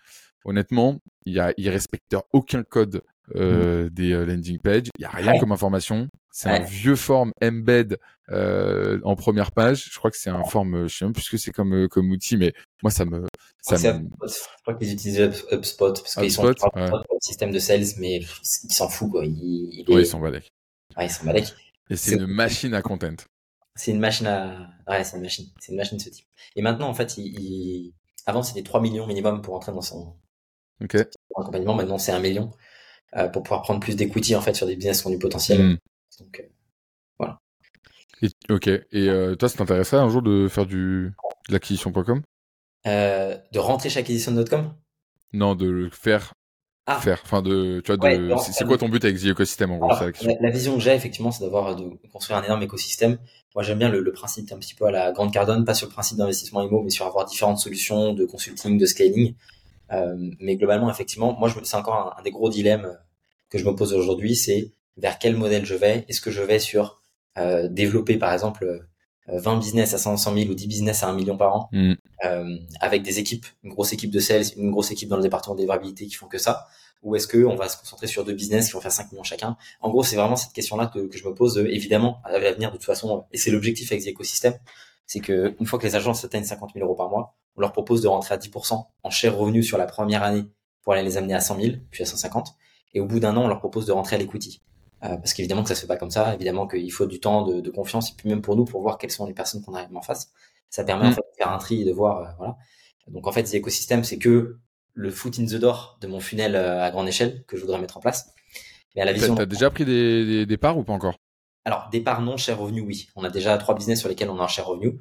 honnêtement, il, y a, il respecte aucun code euh, mm. des euh, landing pages. Il y a rien comme information. C'est un vieux form embed euh, en première page. Je crois que c'est un form, je sais même plus ce que c'est comme comme outil, mais moi ça me ça. Je crois qu'ils utilisent HubSpot parce qu'ils sont ouais. le système de sales, mais ils s'en foutent quoi. Ils, ils, ouais, ils. Ouais, balèquent. Et c'est une machine à content. C'est une machine à, ouais, c'est une machine, c'est une machine de ce type. Et maintenant, en fait, il, il... avant c'était 3 millions minimum pour entrer dans son, okay. accompagnement. Maintenant, c'est 1 million euh, pour pouvoir prendre plus d'equity en fait sur des business qui ont du potentiel. Hmm. Donc euh, voilà. ok. Et euh, toi, ça t'intéresserait un jour de faire du de l'acquisition.com euh, De rentrer chez acquisition.com Non, de le faire ah. faire Enfin, de, tu vois, de, c'est quoi ton but avec The Ecosystem en gros la, vision que j'ai effectivement, c'est d'avoir de construire un énorme écosystème. Moi, j'aime bien le, le, principe un petit peu à la Grande Cardone, pas sur le principe d'investissement IMO, mais sur avoir différentes solutions de consulting, de scaling. Euh, mais globalement, effectivement, moi, c'est encore un, des gros dilemmes que je me pose aujourd'hui, c'est vers quel modèle je vais? Est-ce que je vais sur euh, développer, par exemple, 20 euh, business à 500 000 ou 10 business à 1 million par an, mm. euh, avec des équipes, une grosse équipe de sales, une grosse équipe dans le département des variabilités qui font que ça, ou est-ce que on va se concentrer sur deux business qui vont faire 5 millions chacun? En gros, c'est vraiment cette question-là que, que, je me pose, évidemment, à l'avenir de toute façon, et c'est l'objectif avec l'écosystème, c'est que une fois que les agences atteignent 50 000 euros par mois, on leur propose de rentrer à 10% en share revenu sur la première année pour aller les amener à 100 000, puis à 150, et au bout d'un an, on leur propose de rentrer à l'equity. Euh, parce qu'évidemment que ça se fait pas comme ça, évidemment qu'il faut du temps de, de, confiance, et puis même pour nous, pour voir quelles sont les personnes qu'on a en face. Ça permet en mm. fait de faire un tri et de voir, euh, voilà. Donc en fait, l'écosystème, c'est que le foot in the door de mon funnel euh, à grande échelle que je voudrais mettre en place. Mais à la vision. T'as déjà pris des, des, parts ou pas encore? Alors des parts non, cher revenu, oui. On a déjà trois business sur lesquels on a un cher revenu.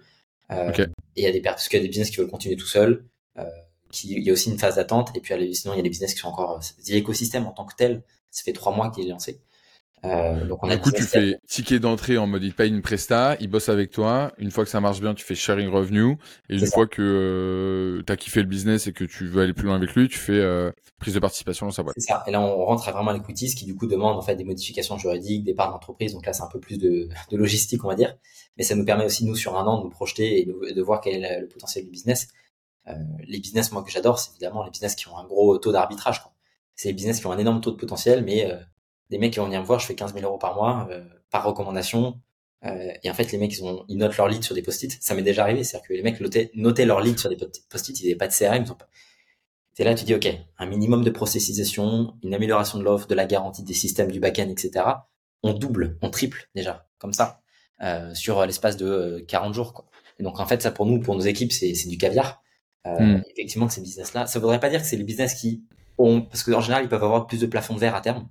Euh, Et il y a des parce qu'il y a des business qui veulent continuer tout seul. Euh, qui, il y a aussi une phase d'attente. Et puis sinon, il y a des business qui sont encore. L'écosystème en tant que tel, ça fait trois mois qu'il est lancé. Euh, donc on a du coup, tu fais ticket d'entrée en mode il paye une presta, il bosse avec toi. Une fois que ça marche bien, tu fais sharing revenue. Et une fois que euh, tu as kiffé le business et que tu veux aller plus loin avec lui, tu fais euh, prise de participation dans sa boîte. C'est ça. Et là, on rentre à vraiment l'equity, ce qui du coup demande en fait des modifications juridiques, des parts d'entreprise. Donc là, c'est un peu plus de, de, logistique, on va dire. Mais ça nous permet aussi, nous, sur un an, de nous projeter et de, de voir quel est le potentiel du business. Euh, les business, moi, que j'adore, c'est évidemment les business qui ont un gros taux d'arbitrage. C'est les business qui ont un énorme taux de potentiel, mais euh, des mecs qui vont venir me voir, je fais 15 000 euros par mois, euh, par recommandation. Euh, et en fait, les mecs, ils, ont, ils notent leur lead sur des post-it. Ça m'est déjà arrivé, c'est-à-dire que les mecs notaient, notaient leur lead sur des post-it, ils n'avaient pas de CRM. Ils ont pas... C'est là, tu dis, OK, un minimum de processisation, une amélioration de l'offre, de la garantie des systèmes du back-end, etc. On double, on triple déjà, comme ça, euh, sur l'espace de 40 jours. Quoi. Et donc, en fait, ça pour nous, pour nos équipes, c'est du caviar. Hmm. Effectivement, ces business-là, ça voudrait pas dire que c'est les business qui ont, parce qu'en général, ils peuvent avoir plus de plafond de verre à terme.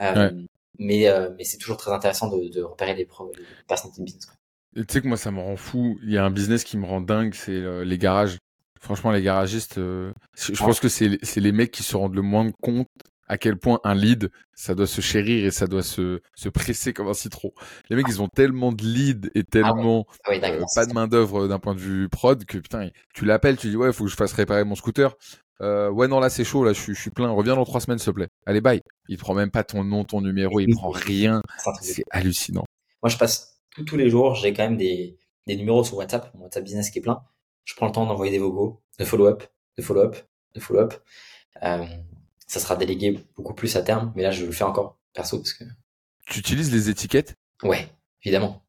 Euh, mais, euh, mais c'est toujours très intéressant de, de repérer les, pro, les personnes de business. Tu sais que moi, ça me rend fou. Il y a un business qui me rend dingue, c'est euh, les garages. Franchement, les garagistes, je pense que c'est les mecs qui se rendent le moins compte à quel point un lead, ça doit se chérir et ça doit se, se presser comme un citron. Les mecs, ils ont tellement de leads et tellement ah pas de main d'œuvre d'un point de vue prod que putain, tu l'appelles, tu dis ouais, faut que je fasse réparer mon scooter. Euh, ouais, non, là, c'est chaud, là, je, suis plein. Reviens dans trois semaines, s'il te plaît. Allez, bye. Il prend même pas ton nom, ton numéro, il prend rien. C'est hallucinant. Moi, je passe tous les jours, j'ai quand même des, des numéros sur WhatsApp, mon WhatsApp business qui est plein. Je prends le temps d'envoyer des vocaux, de follow-up, de follow-up, de follow-up. Ça sera délégué beaucoup plus à terme, mais là, je le fais encore perso parce que. Tu utilises les étiquettes? Ouais, évidemment.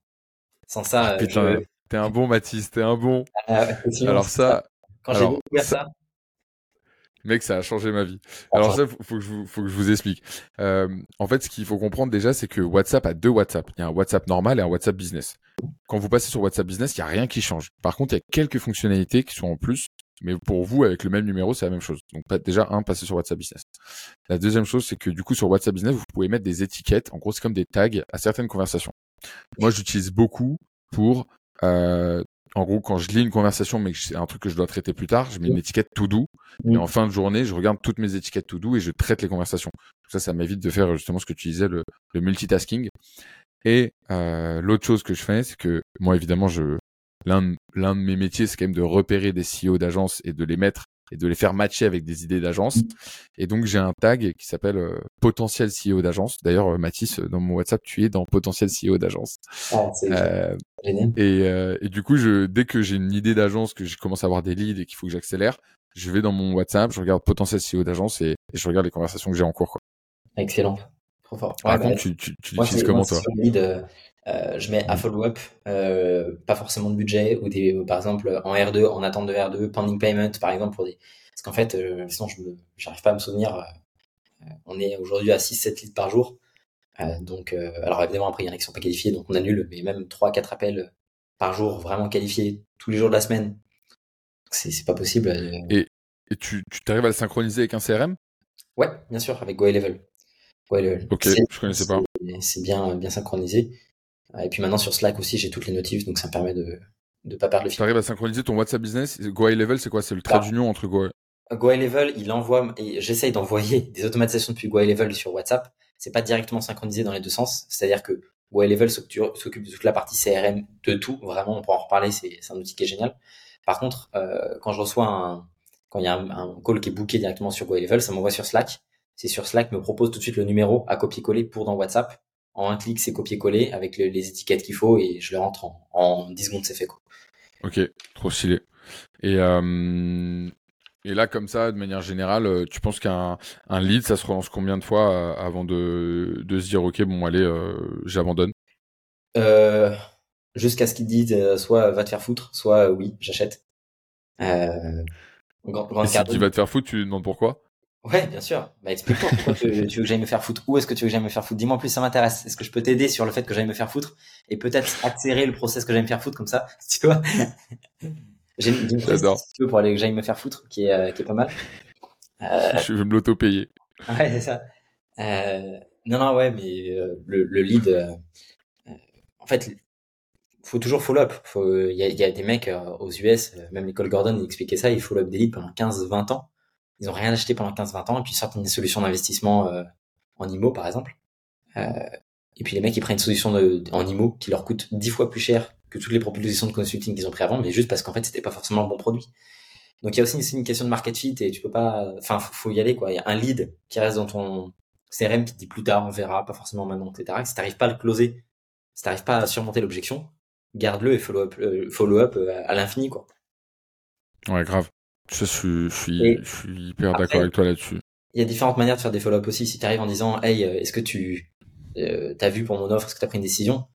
Sans ça. Ah, putain, t'es un bon Mathis, t'es un bon. Ah, Alors ça. Quand j'ai découvert ça, Mec, ça a changé ma vie. Alors ça, faut, que je vous, faut que je vous explique. Euh, en fait, ce qu'il faut comprendre déjà, c'est que WhatsApp a deux WhatsApp. Il y a un WhatsApp normal et un WhatsApp Business. Quand vous passez sur WhatsApp Business, il y a rien qui change. Par contre, il y a quelques fonctionnalités qui sont en plus. Mais pour vous, avec le même numéro, c'est la même chose. Donc déjà, un, passer sur WhatsApp Business. La deuxième chose, c'est que du coup, sur WhatsApp Business, vous pouvez mettre des étiquettes. En gros, c'est comme des tags à certaines conversations. Moi, j'utilise beaucoup pour euh, en gros, quand je lis une conversation, mais c'est un truc que je dois traiter plus tard, je mets une étiquette to do. Et en fin de journée, je regarde toutes mes étiquettes to do et je traite les conversations. Ça, ça m'évite de faire justement ce que tu disais, le, multitasking. Et euh, l'autre chose que je fais, c'est que moi, évidemment, je l'un l'un de mes métiers, c'est quand même de repérer des CEO d'agence et de les mettre et de les faire matcher avec des idées d'agence. Mm. Et donc j'ai un tag qui s'appelle euh, potentiel CEO d'agence. D'ailleurs, euh, Mathis, dans mon WhatsApp, tu es dans potentiel CEO d'agence. Ah, euh, et, euh, et, du coup, je, dès que j'ai une idée d'agence, que je commence à avoir des leads et qu'il faut que j'accélère, je vais dans mon WhatsApp, je regarde potentiel CEO d'agence et, je regarde les conversations que j'ai en cours. Quoi. Excellent. Trop fort. Par contre, bah, tu, tu, tu l'utilises comment toi? Euh, je mets à follow-up, euh, pas forcément de budget, ou des, par exemple en R2, en attente de R2, pending payment, par exemple, pour des. Parce qu'en fait, euh, sinon, je n'arrive pas à me souvenir. on est aujourd'hui à 6-7 litres par jour. donc, alors évidemment, après, il y en a qui sont pas qualifiés, donc on annule, mais même 3-4 appels par jour vraiment qualifiés tous les jours de la semaine. C'est pas possible. Et, et tu t'arrives à le synchroniser avec un CRM Ouais, bien sûr, avec GoElevel. GoElevel. Ok, je connaissais pas. C'est bien, bien synchronisé. Et puis maintenant sur Slack aussi, j'ai toutes les notifs, donc ça me permet de ne pas perdre le fil. Tu arrives à synchroniser ton WhatsApp Business? Go Level, c'est quoi? C'est le trait d'union entre Go Go Level, il envoie, j'essaye d'envoyer des automatisations depuis Go Level sur WhatsApp. C'est pas directement synchronisé dans les deux sens. C'est-à-dire que Go Level s'occupe de toute la partie CRM de tout. Vraiment, on pourra en reparler. C'est un outil qui est génial. Par contre, euh, quand je reçois un, quand il y a un, call qui est booké directement sur Go Level, ça m'envoie sur Slack. C'est sur Slack me propose tout de suite le numéro à copier-coller pour dans WhatsApp en un clic, c'est copier-coller avec les étiquettes qu'il faut et je le rentre en, en 10 secondes, c'est fait. Quoi. Ok, trop stylé. Et, euh, et là, comme ça, de manière générale, euh, tu penses qu'un un lead, ça se relance combien de fois euh, avant de, de se dire, ok, bon, allez, euh, j'abandonne? Euh, Jusqu'à ce qu'il dise soit va te faire foutre, soit oui, j'achète. Et si tu vas te faire foutre, tu lui demandes pourquoi? Ouais, bien sûr. Bah, explique-moi pourquoi tu, veux que j'aille me faire foutre. Où est-ce que tu veux que j'aille me faire foutre? Dis-moi plus, ça m'intéresse. Est-ce que je peux t'aider sur le fait que j'aille me faire foutre et peut-être accélérer le process que j'aille me faire foutre comme ça, tu vois? J'ai une, une si pour aller que j'aille me faire foutre qui est, euh, qui est pas mal. Euh... Je veux me l'auto-payer. Ouais, c'est ça. Euh... Non, non, ouais, mais euh, le, le, lead, euh, en fait, faut toujours follow-up. Il y a, y a, des mecs aux US, même Nicole Gordon expliquait ça, il follow-up des leads pendant 15-20 ans ils ont rien acheté pendant 15-20 ans et puis sortent des solutions d'investissement euh, en IMO par exemple. Euh, et puis les mecs ils prennent une solution de, en IMO qui leur coûte 10 fois plus cher que toutes les propositions de consulting qu'ils ont pris avant, mais juste parce qu'en fait c'était pas forcément le bon produit. Donc il y a aussi une, question de market fit et tu peux pas, enfin faut, y aller quoi. Il y a un lead qui reste dans ton CRM qui te dit plus tard on verra, pas forcément maintenant, etc. si t'arrives pas à le closer, si t'arrives pas à surmonter l'objection, garde-le et follow up, euh, follow up à l'infini quoi. Ouais grave. Je suis, je suis, je suis hyper d'accord avec toi là-dessus. Il y a différentes manières de faire des follow-up aussi. Si tu arrives en disant, hey, euh, est-ce que tu euh, as vu pour mon offre, est-ce que tu as pris une décision?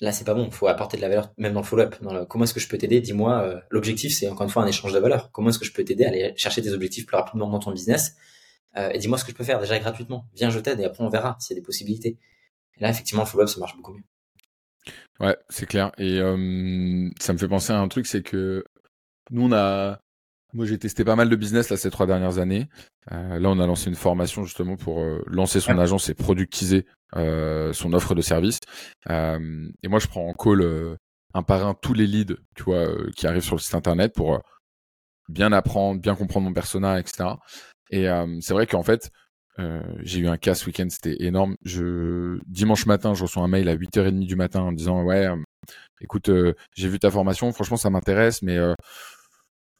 Là, c'est pas bon. Il faut apporter de la valeur, même dans le follow-up. comment est-ce que je peux t'aider? Dis-moi. Euh, l'objectif, c'est encore une fois un échange de valeur. Comment est-ce que je peux t'aider à aller chercher tes objectifs plus rapidement dans ton business? Euh, Et dis-moi ce que je peux faire déjà gratuitement. Viens, je t'aide et après on verra s'il y a des possibilités. Et là, effectivement, le follow-up, ça marche beaucoup mieux. Ouais, c'est clair. Et ça me fait penser à un truc, c'est que nous, on a, moi, j'ai testé pas mal de business là ces trois dernières années. Euh, là, on a lancé une formation justement pour euh, lancer son agence et productiser euh, son offre de service. Euh, et moi, je prends en call euh, un par un tous les leads, tu vois, qui arrivent sur le site internet pour bien apprendre, bien comprendre mon persona, etc. Et c'est vrai qu'en fait, j'ai eu un cas ce week-end, c'était énorme. Je dimanche matin, je reçois un mail à 8h30 du matin en disant ouais, écoute, j'ai vu ta formation, franchement ça m'intéresse, mais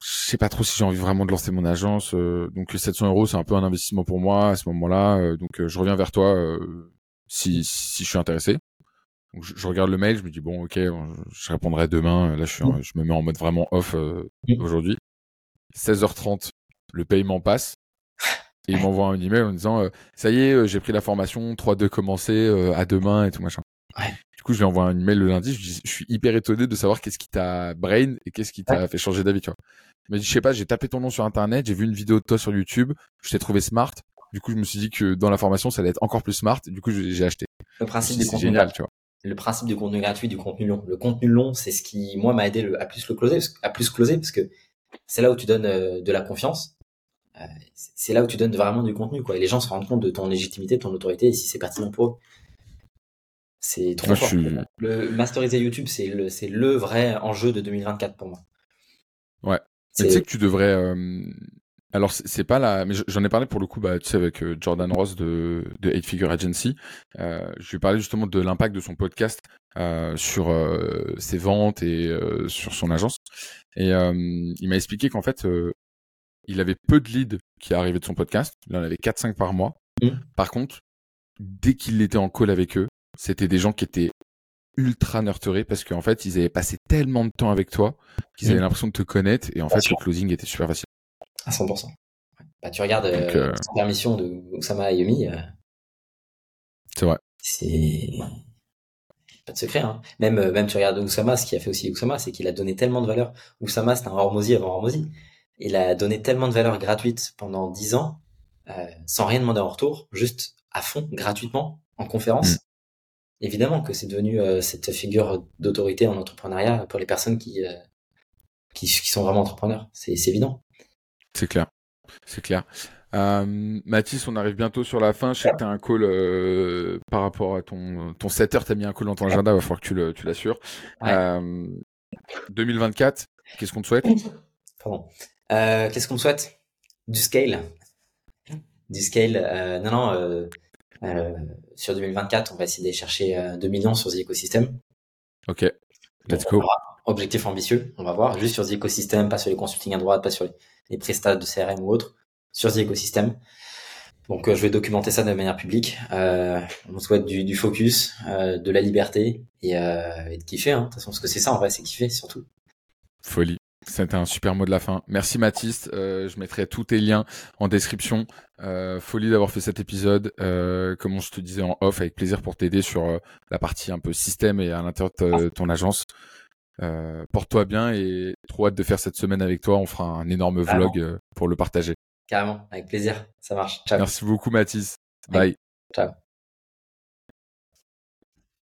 je sais pas trop si j'ai envie vraiment de lancer mon agence. Euh, donc 700 euros, c'est un peu un investissement pour moi à ce moment-là. Euh, donc euh, je reviens vers toi si, si je suis intéressé. Donc, je, regarde le mail, je me dis bon ok, je répondrai demain. Là je, suis, je me mets en mode vraiment off aujourd'hui. 16h30, le paiement passe. Et il m'envoie un email en disant ça y est, j'ai pris la formation 3-2 commencé à demain et tout machin. Du coup, je lui envoie un email le lundi. Je, je suis hyper étonné de savoir qu'est-ce qui t'a brain et qu'est-ce qui t'a fait changer d'avis. Tu vois. Il m'a dit, je sais pas, j'ai tapé ton nom sur internet, j'ai vu une vidéo de toi sur YouTube, je t'ai trouvé smart. Du coup, je me suis dit que dans la formation, ça allait être encore plus smart. Du coup, j'ai acheté. Le principe du contenu génial, tu vois. Le principe du contenu gratuit, du contenu long. Le contenu long, c'est ce qui, moi, m'a aidé à plus le closer, à plus closer, parce que c'est là où tu donnes euh, de la confiance. Euh, c'est là où tu donnes vraiment du contenu, quoi. Et les gens se rendent compte de ton légitimité, de ton autorité, et si c'est pertinent pour eux. C'est trop fort. Le masteriser YouTube, c'est le, c'est le vrai enjeu de 2024 pour moi. Ouais. Tu sais que tu devrais. Euh... Alors c'est pas là, mais j'en ai parlé pour le coup, bah, tu sais, avec euh, Jordan Ross de, de Eight Figure Agency. Euh, je lui ai parlé justement de l'impact de son podcast euh, sur euh, ses ventes et euh, sur son agence. Et il m'a expliqué qu'en fait, il avait peu de leads qui arrivaient de son podcast. Il en avait 4-5 par mois. Mmh. Par contre, dès qu'il était en call avec eux, c'était des gens qui étaient ultra nurturés parce qu'en fait, ils avaient passé tellement de temps avec toi qu'ils avaient mm. l'impression de te connaître et en fait, le closing était super facile. À 100%. Bah, tu regardes la euh, euh, permission de Oussama Ayomi. Euh, c'est vrai. C'est pas de secret. Hein. Même, même tu regardes Oussama, ce qui a fait aussi Oussama, c'est qu'il a donné tellement de valeur. Oussama, c'était un Hormozy avant Hormozy. Il a donné tellement de valeur gratuite pendant 10 ans, sans rien demander en retour, juste à fond, gratuitement, en conférence. Mm évidemment que c'est devenu euh, cette figure d'autorité en entrepreneuriat pour les personnes qui, euh, qui, sont vraiment entrepreneurs. C'est évident. C'est clair. C'est clair. Euh, Mathis, on arrive bientôt sur la fin. Je sais que tu as un call euh, par rapport à ton, ton 7 heures. Tu as mis un call dans ton agenda. Il va falloir que tu l'assures. 2024, qu'est-ce qu'on te souhaite? Pardon. qu'est-ce qu'on te souhaite? Du scale. Du scale. non, non euh, sur 2024, on va essayer de chercher 2 euh, millions sur The Ecosystem. Ok, let's go. Objectif ambitieux, on va voir. Juste sur The Ecosystem, pas sur les consulting à droite, pas sur les, les prestats de CRM ou autres. Sur The Ecosystem. Donc euh, je vais documenter ça de manière publique. Euh, on souhaite du, du focus, euh, de la liberté et, euh, et de kiffer. Hein. De toute façon, parce que c'est ça en vrai, c'est kiffer surtout. Folie. C'était un super mot de la fin. Merci Mathis. Euh, je mettrai tous tes liens en description. Euh, folie d'avoir fait cet épisode. Euh, comme je te disais en off, avec plaisir pour t'aider sur euh, la partie un peu système et à l'intérieur de ton agence. Euh, porte-toi bien et trop hâte de faire cette semaine avec toi. On fera un énorme vlog pour le partager. Carrément, avec plaisir. Ça marche. Ciao. Merci beaucoup Mathis. Bye. Ciao.